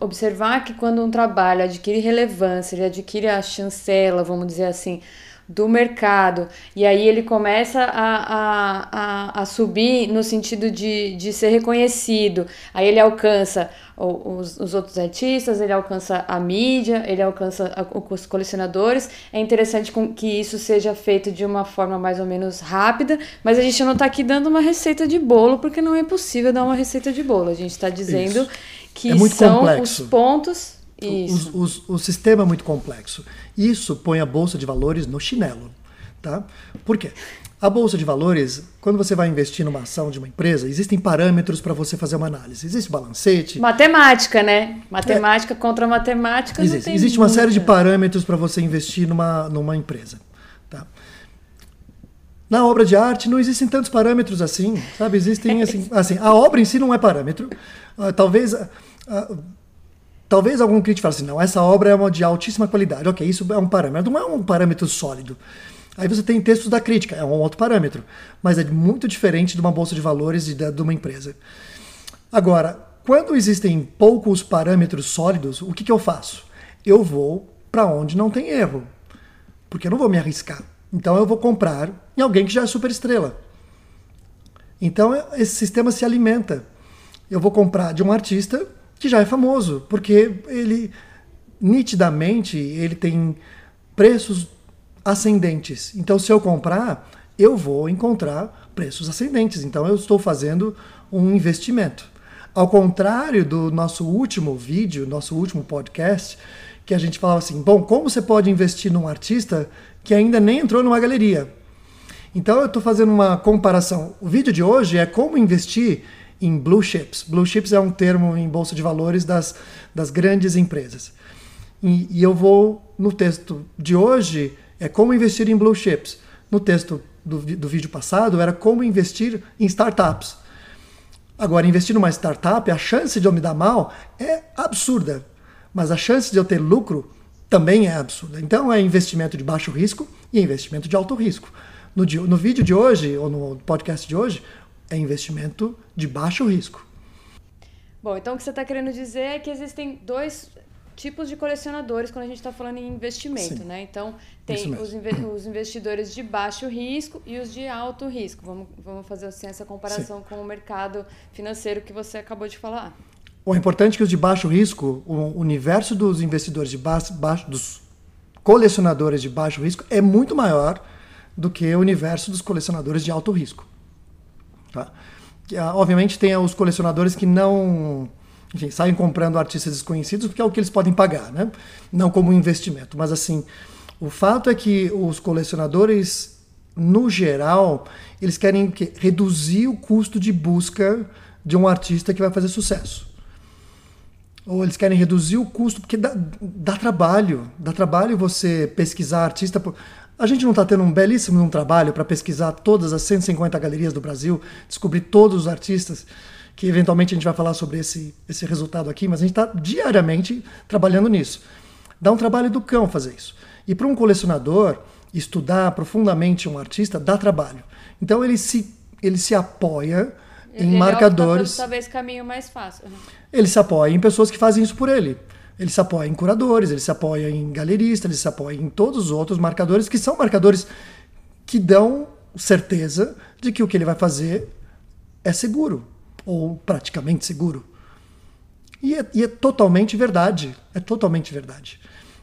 observar que quando um trabalho adquire relevância, ele adquire a chancela, vamos dizer assim, do mercado, e aí ele começa a, a, a, a subir no sentido de, de ser reconhecido, aí ele alcança os, os outros artistas, ele alcança a mídia, ele alcança os colecionadores. É interessante que isso seja feito de uma forma mais ou menos rápida, mas a gente não está aqui dando uma receita de bolo, porque não é possível dar uma receita de bolo. A gente está dizendo isso. que é são complexo. os pontos. O, o, o sistema é muito complexo. Isso põe a bolsa de valores no chinelo. Tá? Por quê? A bolsa de valores, quando você vai investir numa ação de uma empresa, existem parâmetros para você fazer uma análise. Existe balancete. Matemática, né? Matemática é. contra matemática. Existe, existe uma série de parâmetros para você investir numa, numa empresa. Tá? Na obra de arte não existem tantos parâmetros assim, sabe? Existem assim, assim a obra em si não é parâmetro. Uh, talvez uh, uh, talvez algum crítico fale assim, não, essa obra é uma de altíssima qualidade. Ok, isso é um parâmetro, não é um parâmetro sólido. Aí você tem textos da crítica, é um outro parâmetro, mas é muito diferente de uma bolsa de valores de, de uma empresa. Agora, quando existem poucos parâmetros sólidos, o que, que eu faço? Eu vou para onde não tem erro, porque eu não vou me arriscar. Então eu vou comprar em alguém que já é super estrela. Então esse sistema se alimenta. Eu vou comprar de um artista que já é famoso, porque ele nitidamente ele tem preços ascendentes. Então, se eu comprar, eu vou encontrar preços ascendentes. Então, eu estou fazendo um investimento. Ao contrário do nosso último vídeo, nosso último podcast, que a gente falava assim: bom, como você pode investir num artista que ainda nem entrou numa galeria? Então, eu estou fazendo uma comparação. O vídeo de hoje é como investir em blue chips. Blue chips é um termo em bolsa de valores das, das grandes empresas. E, e eu vou, no texto de hoje, é como investir em blue chips. No texto do, do vídeo passado era como investir em startups. Agora, investir numa startup, a chance de eu me dar mal é absurda, mas a chance de eu ter lucro também é absurda. Então, é investimento de baixo risco e investimento de alto risco. No, no vídeo de hoje, ou no podcast de hoje, é investimento de baixo risco. Bom, então o que você está querendo dizer é que existem dois tipos de colecionadores quando a gente está falando em investimento, Sim. né? Então, tem os, os, investidores de baixo risco e os de alto risco. Vamos, vamos fazer assim, essa comparação Sim. com o mercado financeiro que você acabou de falar. O importante é que os de baixo risco, o universo dos investidores de baixo, baixo dos colecionadores de baixo risco é muito maior do que o universo dos colecionadores de alto risco. Tá? Ah, obviamente tem os colecionadores que não enfim, saem comprando artistas desconhecidos porque é o que eles podem pagar, né? Não como investimento. Mas assim, o fato é que os colecionadores, no geral, eles querem que, reduzir o custo de busca de um artista que vai fazer sucesso. Ou eles querem reduzir o custo, porque dá, dá trabalho. Dá trabalho você pesquisar artista. A gente não está tendo um belíssimo um trabalho para pesquisar todas as 150 galerias do Brasil, descobrir todos os artistas que eventualmente a gente vai falar sobre esse, esse resultado aqui, mas a gente está diariamente trabalhando nisso. Dá um trabalho do cão fazer isso. E para um colecionador, estudar profundamente um artista dá trabalho. Então ele se, ele se apoia ele em marcadores. Talvez caminho mais fácil. Né? Ele se apoia em pessoas que fazem isso por ele. Ele se apoia em curadores, ele se apoia em galeristas, ele se apoia em todos os outros marcadores que são marcadores que dão certeza de que o que ele vai fazer é seguro, ou praticamente seguro. E é, e é totalmente verdade. É totalmente verdade.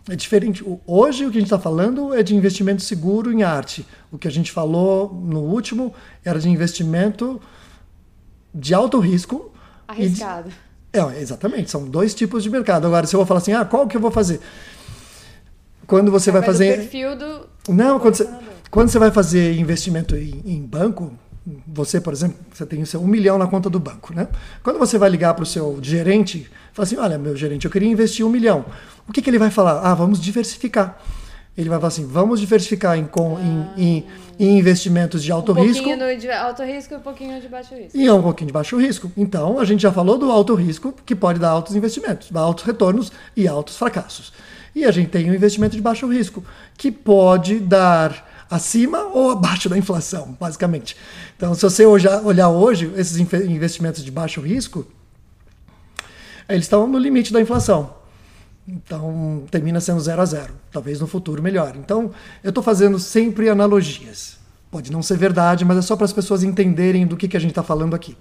É diferente. Hoje o que a gente está falando é de investimento seguro em arte. O que a gente falou no último era de investimento de alto risco. Arriscado. É, exatamente. São dois tipos de mercado. Agora, se eu vou falar assim, ah, qual que eu vou fazer? Quando você vai fazer. O perfil do. Não, quando você, quando você vai fazer investimento em, em banco, você, por exemplo, você tem o seu um milhão na conta do banco, né? Quando você vai ligar para o seu gerente, fala assim, olha, meu gerente, eu queria investir um milhão. O que, que ele vai falar? Ah, vamos diversificar. Ele vai falar assim, vamos diversificar em, com, ah. em, em, em, investimentos de alto um risco. Um pouquinho de alto risco e um pouquinho de baixo risco. E é um pouquinho de baixo risco. Então, a gente já falou do alto risco, que pode dar altos investimentos, altos retornos e altos fracassos. E a gente tem um investimento de baixo risco, que pode dar acima ou abaixo da inflação, basicamente. Então, se você olhar hoje esses investimentos de baixo risco, eles estão no limite da inflação. Então, termina sendo zero a zero. Talvez no futuro melhore. Então, eu estou fazendo sempre analogias. Pode não ser verdade, mas é só para as pessoas entenderem do que, que a gente está falando aqui.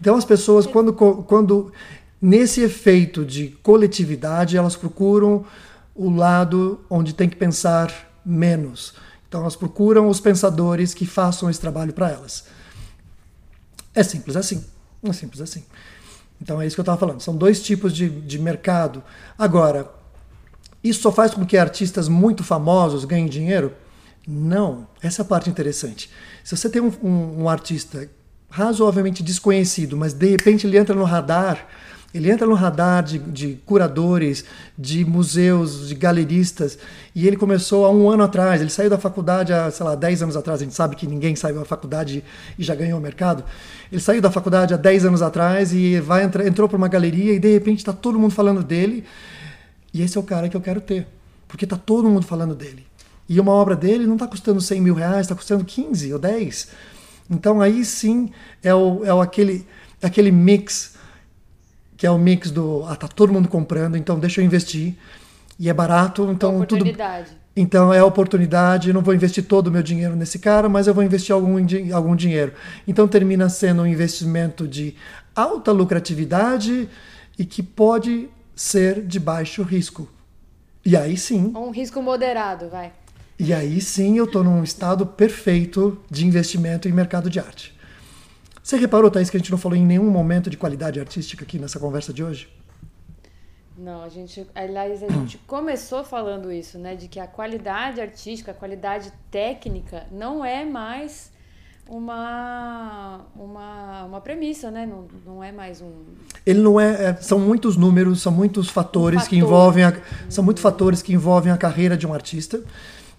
Então, as pessoas, quando, quando nesse efeito de coletividade, elas procuram o lado onde tem que pensar menos então elas procuram os pensadores que façam esse trabalho para elas. É simples assim. É simples assim. Então é isso que eu estava falando. São dois tipos de, de mercado. Agora, isso só faz com que artistas muito famosos ganhem dinheiro? Não. Essa é a parte interessante. Se você tem um, um, um artista razoavelmente desconhecido, mas de repente ele entra no radar ele entra no radar de, de, curadores, de museus, de galeristas, e ele começou há um ano atrás. Ele saiu da faculdade há, sei lá, 10 anos atrás. A gente sabe que ninguém saiu da faculdade e já ganhou o mercado. Ele saiu da faculdade há 10 anos atrás e vai entrar, entrou para uma galeria e de repente está todo mundo falando dele. E esse é o cara que eu quero ter, porque está todo mundo falando dele. E uma obra dele não está custando 100 mil reais, está custando 15 ou 10. Então aí sim é, o, é o aquele, aquele mix que é o mix do ah, tá todo mundo comprando, então deixa eu investir. E é barato, então tudo. Então é a oportunidade, não vou investir todo o meu dinheiro nesse cara, mas eu vou investir algum, algum dinheiro. Então termina sendo um investimento de alta lucratividade e que pode ser de baixo risco. E aí sim. Um risco moderado, vai. E aí sim eu estou num estado perfeito de investimento em mercado de arte. Você reparou, Thaís, que a gente não falou em nenhum momento de qualidade artística aqui nessa conversa de hoje? Não, a gente, aliás, a gente *clears throat* começou falando isso, né, de que a qualidade artística, a qualidade técnica não é mais uma uma, uma premissa, né? Não, não é mais um. Ele não é, é são muitos números, são muitos fatores um fator. que envolvem a, são muitos fatores que envolvem a carreira de um artista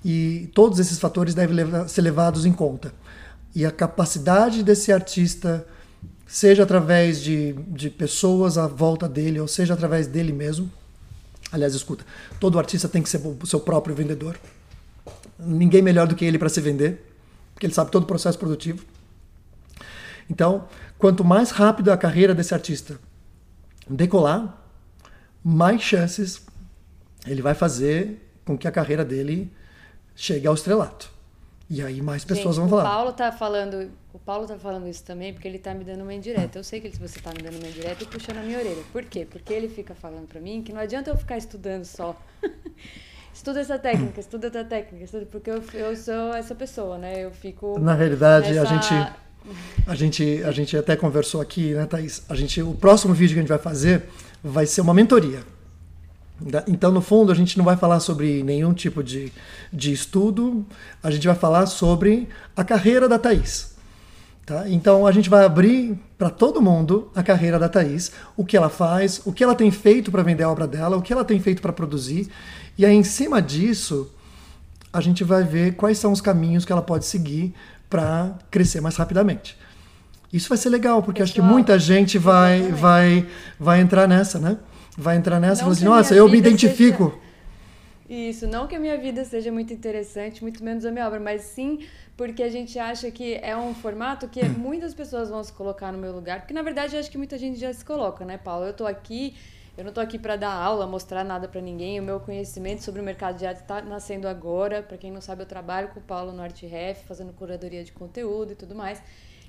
e todos esses fatores devem levar, ser levados em conta e a capacidade desse artista, seja através de, de pessoas à volta dele, ou seja através dele mesmo. Aliás, escuta, todo artista tem que ser o seu próprio vendedor. Ninguém melhor do que ele para se vender, porque ele sabe todo o processo produtivo. Então, quanto mais rápido a carreira desse artista decolar, mais chances ele vai fazer com que a carreira dele chegue ao estrelato. E aí mais pessoas Gente, vão falar. O Paulo tá falando, o Paulo tá falando isso também porque ele tá me dando uma indireta. Eu sei que você tá me dando uma indireta e puxando a minha orelha. Por quê? Porque ele fica falando para mim que não adianta eu ficar estudando só. *laughs* estuda essa técnica, estuda essa técnica, estuda, porque eu, eu sou essa pessoa, né? Eu fico Na realidade, nessa... a gente a gente a gente até conversou aqui, né, Thaís? A gente o próximo vídeo que a gente vai fazer vai ser uma mentoria. Então, no fundo, a gente não vai falar sobre nenhum tipo de, de estudo, a gente vai falar sobre a carreira da Thaís. Tá? Então, a gente vai abrir para todo mundo a carreira da Thaís, o que ela faz, o que ela tem feito para vender a obra dela, o que ela tem feito para produzir. E aí, em cima disso, a gente vai ver quais são os caminhos que ela pode seguir para crescer mais rapidamente. Isso vai ser legal, porque Pessoal, acho que muita gente vai, vai, vai entrar nessa, né? Vai entrar nessa e falar assim, nossa, eu me identifico. Seja... Isso, não que a minha vida seja muito interessante, muito menos a minha obra, mas sim porque a gente acha que é um formato que *clears throat* muitas pessoas vão se colocar no meu lugar, porque na verdade eu acho que muita gente já se coloca, né, Paulo? Eu tô aqui Eu não estou aqui para dar aula, mostrar nada para ninguém. O meu conhecimento sobre o mercado de arte está nascendo agora. Para quem não sabe, eu trabalho com o Paulo no Art Ref, fazendo curadoria de conteúdo e tudo mais.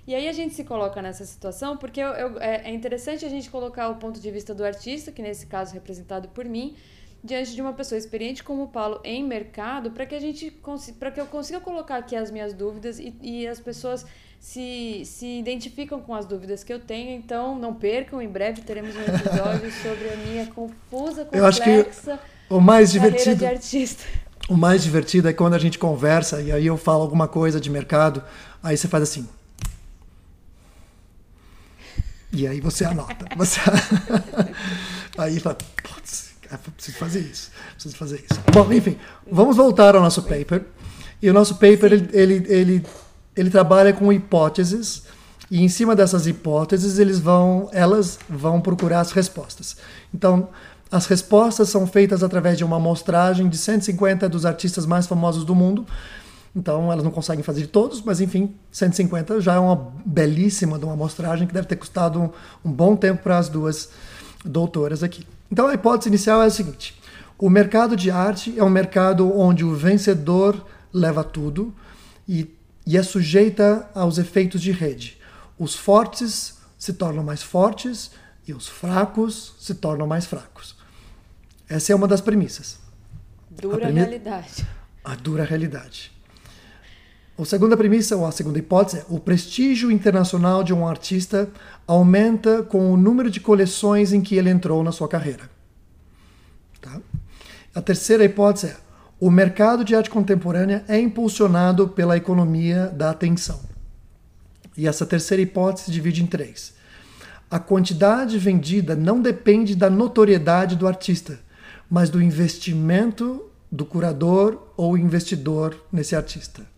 E aí a gente se coloca nessa situação porque eu, eu, é, é interessante a gente colocar o ponto de vista do artista, que nesse caso representado por mim, diante de uma pessoa experiente como o Paulo em mercado, para que a gente para que eu consiga colocar aqui as minhas dúvidas e, e as pessoas se, se identificam com as dúvidas que eu tenho, então não percam, em breve teremos um episódio *laughs* sobre a minha confusa, complexa eu acho que o mais divertido de artista. O mais divertido é quando a gente conversa e aí eu falo alguma coisa de mercado, aí você faz assim. E aí você anota. Você... *laughs* aí fala, putz, preciso fazer isso, preciso fazer isso. Bom, enfim, vamos voltar ao nosso paper. E o nosso paper, ele, ele, ele, ele, trabalha com hipóteses, e em cima dessas hipóteses, eles vão, elas vão procurar as respostas. Então, as respostas são feitas através de uma amostragem de 150 dos artistas mais famosos do mundo, então elas não conseguem fazer de todos, mas enfim, 150 já é uma belíssima de uma amostragem que deve ter custado um, um bom tempo para as duas doutoras aqui. Então a hipótese inicial é a seguinte: o mercado de arte é um mercado onde o vencedor leva tudo e, e é sujeita aos efeitos de rede. Os fortes se tornam mais fortes e os fracos se tornam mais fracos. Essa é uma das premissas. Dura a realidade. A dura realidade. A segunda premissa, ou a segunda hipótese, é o prestígio internacional de um artista aumenta com o número de coleções em que ele entrou na sua carreira. Tá? A terceira hipótese é o mercado de arte contemporânea é impulsionado pela economia da atenção. E essa terceira hipótese se divide em três. A quantidade vendida não depende da notoriedade do artista, mas do investimento do curador ou investidor nesse artista.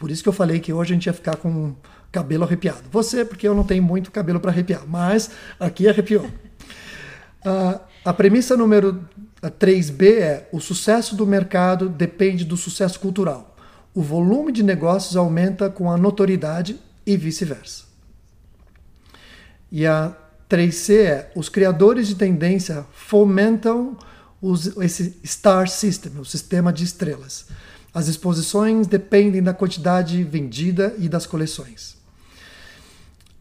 Por isso que eu falei que hoje a gente ia ficar com cabelo arrepiado. Você, porque eu não tenho muito cabelo para arrepiar, mas aqui arrepiou. Uh, a premissa número 3B é: o sucesso do mercado depende do sucesso cultural. O volume de negócios aumenta com a notoriedade e vice-versa. E a 3C é: os criadores de tendência fomentam os, esse star system, o sistema de estrelas. As exposições dependem da quantidade vendida e das coleções.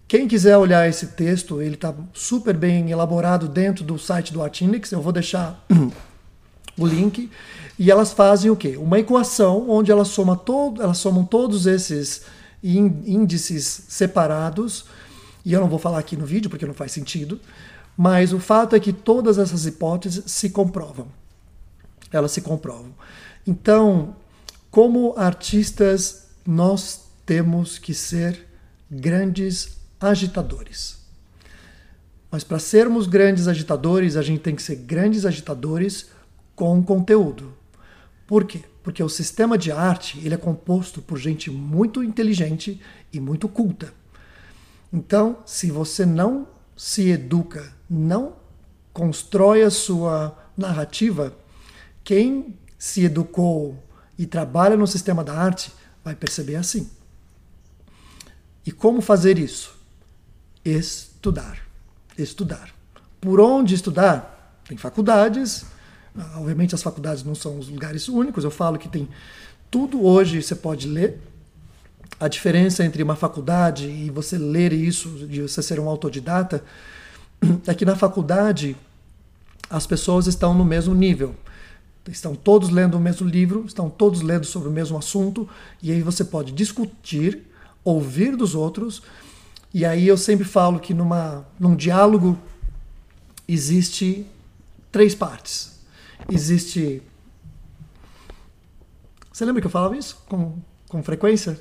Quem quiser olhar esse texto, ele está super bem elaborado dentro do site do Artindex. Eu vou deixar *clears throat* o link. E elas fazem o quê? Uma equação onde elas, soma todo, elas somam todos esses índices separados. E eu não vou falar aqui no vídeo porque não faz sentido. Mas o fato é que todas essas hipóteses se comprovam. Elas se comprovam. Então, como artistas, nós temos que ser grandes agitadores. Mas para sermos grandes agitadores, a gente tem que ser grandes agitadores com conteúdo. Por quê? Porque o sistema de arte ele é composto por gente muito inteligente e muito culta. Então, se você não se educa, não constrói a sua narrativa, quem se educou e trabalha no sistema da arte vai perceber assim. E como fazer isso? Estudar. Estudar. Por onde estudar? Tem faculdades. Obviamente as faculdades não são os lugares únicos. Eu falo que tem tudo hoje você pode ler. A diferença entre uma faculdade e você ler isso, de você ser um autodidata, *clears throat* é que na faculdade as pessoas estão no mesmo nível. Estão todos lendo o mesmo livro, estão todos lendo sobre o mesmo assunto, e aí você pode discutir, ouvir dos outros, e aí eu sempre falo que numa, num diálogo existe três partes. Existe. Você lembra que eu falava isso com, com frequência?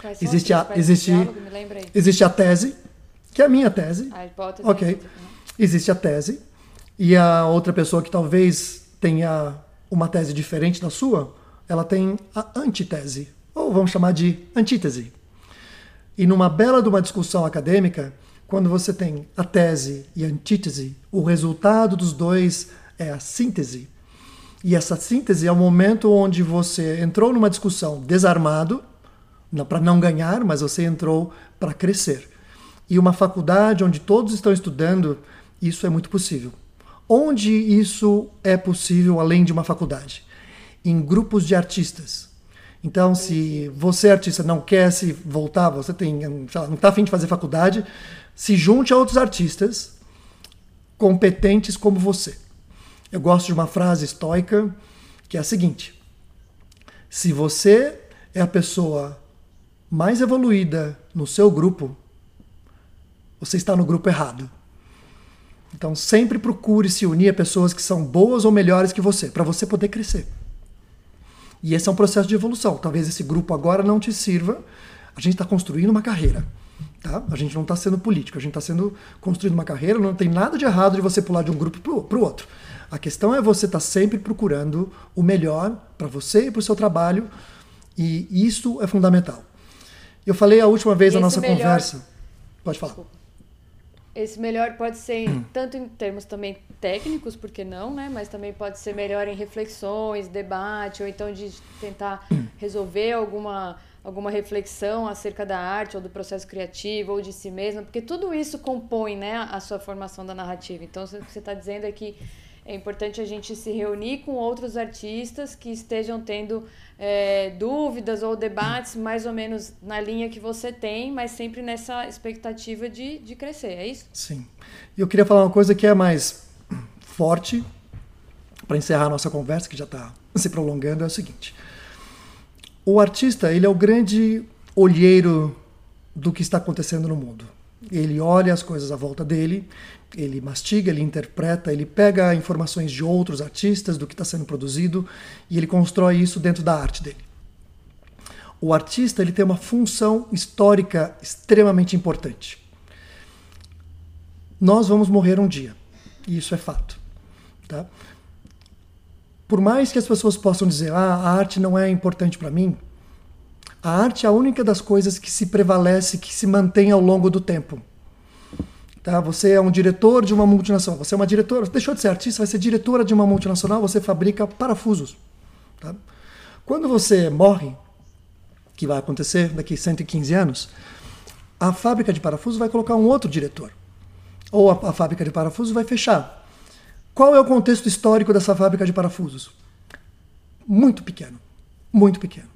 Quais existe a, existe, diálogo? existe a tese, que é a minha tese. A hipótese. Ok. Né? Existe a tese. E a outra pessoa que talvez tenha uma tese diferente da sua, ela tem a antitese, ou vamos chamar de antítese. E numa bela de uma discussão acadêmica, quando você tem a tese e a antítese, o resultado dos dois é a síntese. E essa síntese é o momento onde você entrou numa discussão desarmado, para não ganhar, mas você entrou para crescer. E uma faculdade onde todos estão estudando Isso é muito possível. Onde isso é possível além de uma faculdade? Em grupos de artistas. Então, se você, artista, não quer se voltar, você tem, lá, não está afim de fazer faculdade, se junte a outros artistas competentes como você. Eu gosto de uma frase estoica que é a seguinte: se você é a pessoa mais evoluída no seu grupo, você está no grupo errado. Então sempre procure se unir a pessoas que são boas ou melhores que você, para você poder crescer. E esse é um processo de evolução. Talvez esse grupo agora não te sirva. A gente está construindo uma carreira. Tá? A gente não está sendo político, a gente está sendo construindo uma carreira. Não tem nada de errado de você pular de um grupo para o outro. A questão é você estar tá sempre procurando o melhor para você e para o seu trabalho. E isso é fundamental. Eu falei a última vez na nossa melhor... conversa. Pode falar. Desculpa. Esse melhor pode ser hum. tanto em termos também técnicos, porque não, né? Mas também pode ser melhor em reflexões, debate, ou então de tentar hum. resolver alguma alguma reflexão acerca da arte ou do processo criativo ou de si mesmo, porque tudo isso compõe, né, a sua formação da narrativa. Então, o que você está dizendo é que é importante a gente se reunir com outros artistas que estejam tendo é, dúvidas ou debates mais ou menos na linha que você tem, mas sempre nessa expectativa de, de crescer, é isso? Sim. E eu queria falar uma coisa que é mais forte, para encerrar a nossa conversa, que já está *laughs* se prolongando, é o seguinte. O artista, ele é o grande olheiro do que está acontecendo no mundo. Ele olha as coisas à volta dele ele mastiga, ele interpreta, ele pega informações de outros artistas, do que está sendo produzido, e ele constrói isso dentro da arte dele. O artista ele tem uma função histórica extremamente importante. Nós vamos morrer um dia, e isso é fato. Tá? Por mais que as pessoas possam dizer, ah, a arte não é importante para mim, a arte é a única das coisas que se prevalece, que se mantém ao longo do tempo. Tá? Você é um diretor de uma multinacional, você é uma diretora, deixou de ser artista, vai ser diretora de uma multinacional, você fabrica parafusos. Tá? Quando você morre, que vai acontecer daqui 115 anos, a fábrica de parafusos vai colocar um outro diretor. Ou a, a fábrica de parafusos vai fechar. Qual é o contexto histórico dessa fábrica de parafusos? Muito pequeno. Muito pequeno.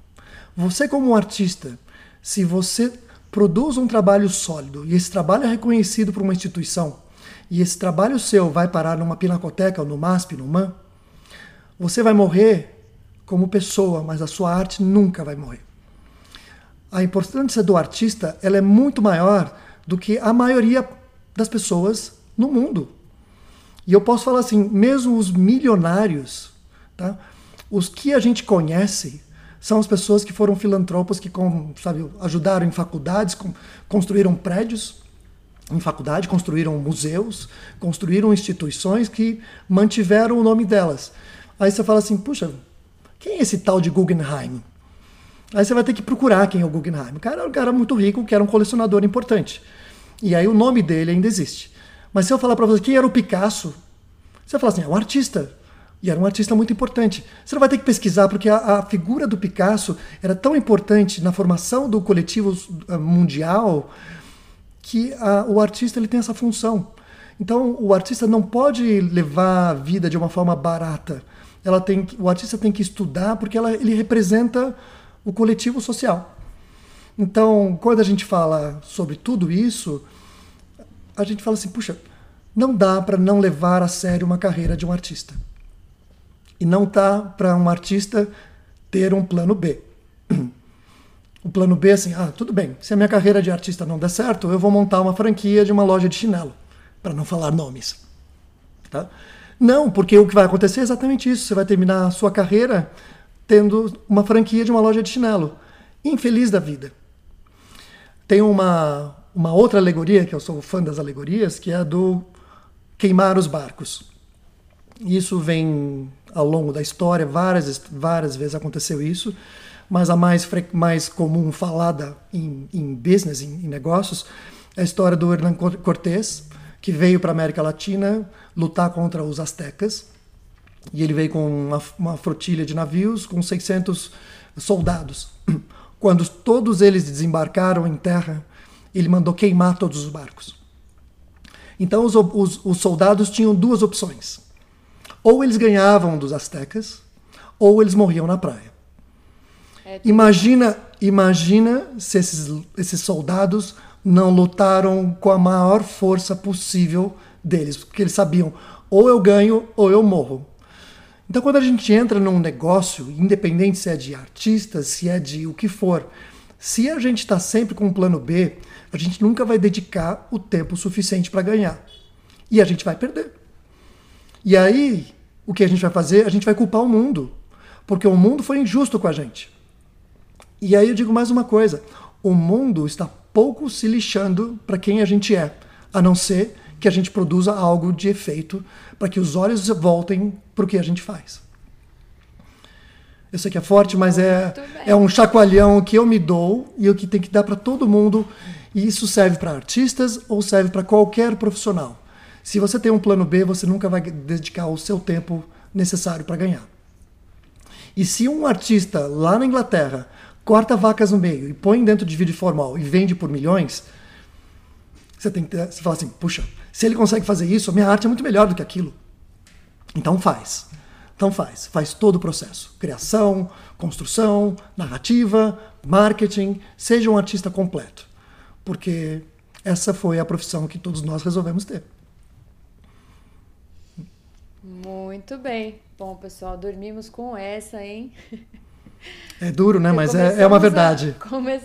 Você, como um artista, se você produz um trabalho sólido e esse trabalho é reconhecido por uma instituição e esse trabalho seu vai parar numa pinacoteca, ou no MASP, no MAN, você vai morrer como pessoa, mas a sua arte nunca vai morrer. A importância do artista ela é muito maior do que a maioria das pessoas no mundo. E eu posso falar assim, mesmo os milionários, tá? os que a gente conhece, são as pessoas que foram filantropos que sabe, ajudaram em faculdades, construíram prédios em faculdade, construíram museus, construíram instituições que mantiveram o nome delas. Aí você fala assim, puxa, quem é esse tal de Guggenheim? Aí você vai ter que procurar quem é o Guggenheim. O cara era um cara muito rico, que era um colecionador importante. E aí o nome dele ainda existe. Mas se eu falar para você quem era o Picasso, você fala assim, é um artista. E era um artista muito importante. Você não vai ter que pesquisar, porque a, a figura do Picasso era tão importante na formação do coletivo eh, mundial que a, o artista ele tem essa função. Então, o artista não pode levar a vida de uma forma barata. Ela tem, o artista tem que estudar porque ela, ele representa o coletivo social. Então, quando a gente fala sobre tudo isso, a gente fala assim: puxa, não dá para não levar a sério uma carreira de um artista. E não tá para um artista ter um plano B. O plano B é assim, ah, tudo bem, se a minha carreira de artista não der certo, eu vou montar uma franquia de uma loja de chinelo, para não falar nomes. Tá? Não, porque o que vai acontecer é exatamente isso. Você vai terminar a sua carreira tendo uma franquia de uma loja de chinelo. Infeliz da vida. Tem uma, uma outra alegoria, que eu sou fã das alegorias, que é a do queimar os barcos. Isso vem ao longo da história, várias, várias vezes aconteceu isso, mas a mais, mais comum falada em, em business, em, em negócios, é a história do Hernán Cortés, que veio para a América Latina lutar contra os astecas. E ele veio com uma, uma de navios com 600 soldados. *clears throat* Quando todos eles desembarcaram em terra, ele mandou queimar todos os barcos. Então os, os, os soldados tinham duas opções. Ou eles ganhavam dos astecas, ou eles morriam na praia. É imagina, imagina se esses, esses soldados não lutaram com a maior força possível deles, porque eles sabiam ou eu ganho ou eu morro. Então, quando a gente entra num negócio, independente se é de artistas, se é de o que for, se a gente está sempre com um plano B, a gente nunca vai dedicar o tempo suficiente para ganhar. E a gente vai perder. E aí, o que a gente vai fazer? A gente vai culpar o mundo. Porque o mundo foi injusto com a gente. E aí eu digo mais uma coisa: o mundo está pouco se lixando para quem a gente é, a não ser que a gente produza algo de efeito para que os olhos voltem para o que a gente faz. Eu sei que é forte, mas é, é um chacoalhão que eu me dou e o que tem que dar para todo mundo. E isso serve para artistas ou serve para qualquer profissional. Se você tem um plano B, você nunca vai dedicar o seu tempo necessário para ganhar. E se um artista lá na Inglaterra corta vacas no meio e põe dentro de vídeo formal e vende por milhões, você tem que você fala assim, puxa, se ele consegue fazer isso, a minha arte é muito melhor do que aquilo. Então faz. Então faz. Faz todo o processo. Criação, construção, narrativa, marketing. Seja um artista completo. Porque essa foi a profissão que todos nós resolvemos ter. Muito bem. Bom, pessoal, dormimos com essa, hein? É duro, né? *laughs* Mas é, é uma verdade. A, come,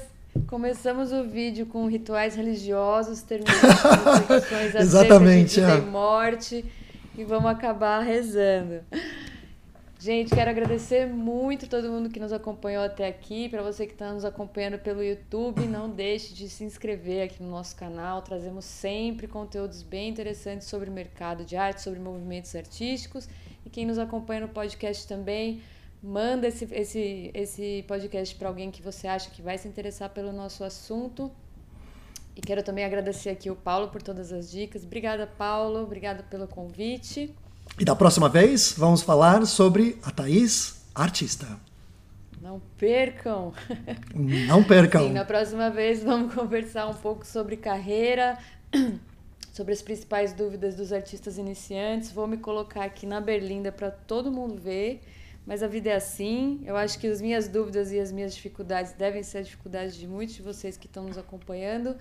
começamos o vídeo com rituais religiosos, terminamos com reflexões *laughs* Exatamente, de vida é. e morte e vamos acabar rezando. Gente, quero agradecer muito todo mundo que nos acompanhou até aqui. Para você que está nos acompanhando pelo YouTube, não deixe de se inscrever aqui no nosso canal. Trazemos sempre conteúdos bem interessantes sobre o mercado de arte, sobre movimentos artísticos. E quem nos acompanha no podcast também, manda esse, esse, esse podcast para alguém que você acha que vai se interessar pelo nosso assunto. E quero também agradecer aqui o Paulo por todas as dicas. Obrigada, Paulo. Obrigada pelo convite. E da próxima vez, vamos falar sobre a Thaís, artista. Não percam! Não percam! Sim, na próxima vez vamos conversar um pouco sobre carreira, *clears throat* sobre as principais dúvidas dos artistas iniciantes. Vou me colocar aqui na Berlinda para todo mundo ver. Mas a vida é assim. Eu acho que as minhas dúvidas e as minhas dificuldades devem ser as dificuldades de muitos de vocês que estão nos acompanhando.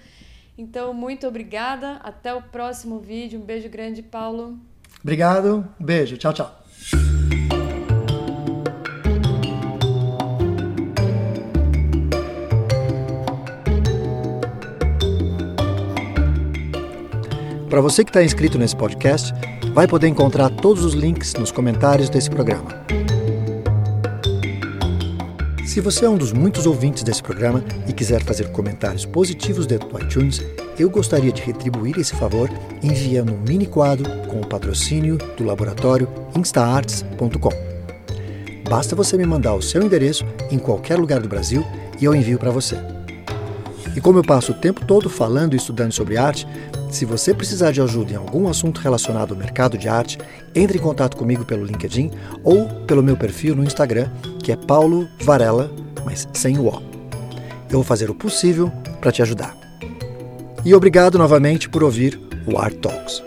Então, muito obrigada. Até o próximo vídeo. Um beijo grande, Paulo. Obrigado, um beijo, tchau, tchau. Para você que está inscrito nesse podcast, vai poder encontrar todos os links nos comentários desse programa. Se você é um dos muitos ouvintes desse programa e quiser fazer comentários positivos dentro do iTunes, eu gostaria de retribuir esse favor enviando um mini quadro com o patrocínio do laboratório instaarts.com. Basta você me mandar o seu endereço em qualquer lugar do Brasil e eu envio para você. E como eu passo o tempo todo falando e estudando sobre arte, se você precisar de ajuda em algum assunto relacionado ao mercado de arte, entre em contato comigo pelo LinkedIn ou pelo meu perfil no Instagram, que é Paulo Varela, mas sem o O. Eu vou fazer o possível para te ajudar. E obrigado novamente por ouvir o Art Talks.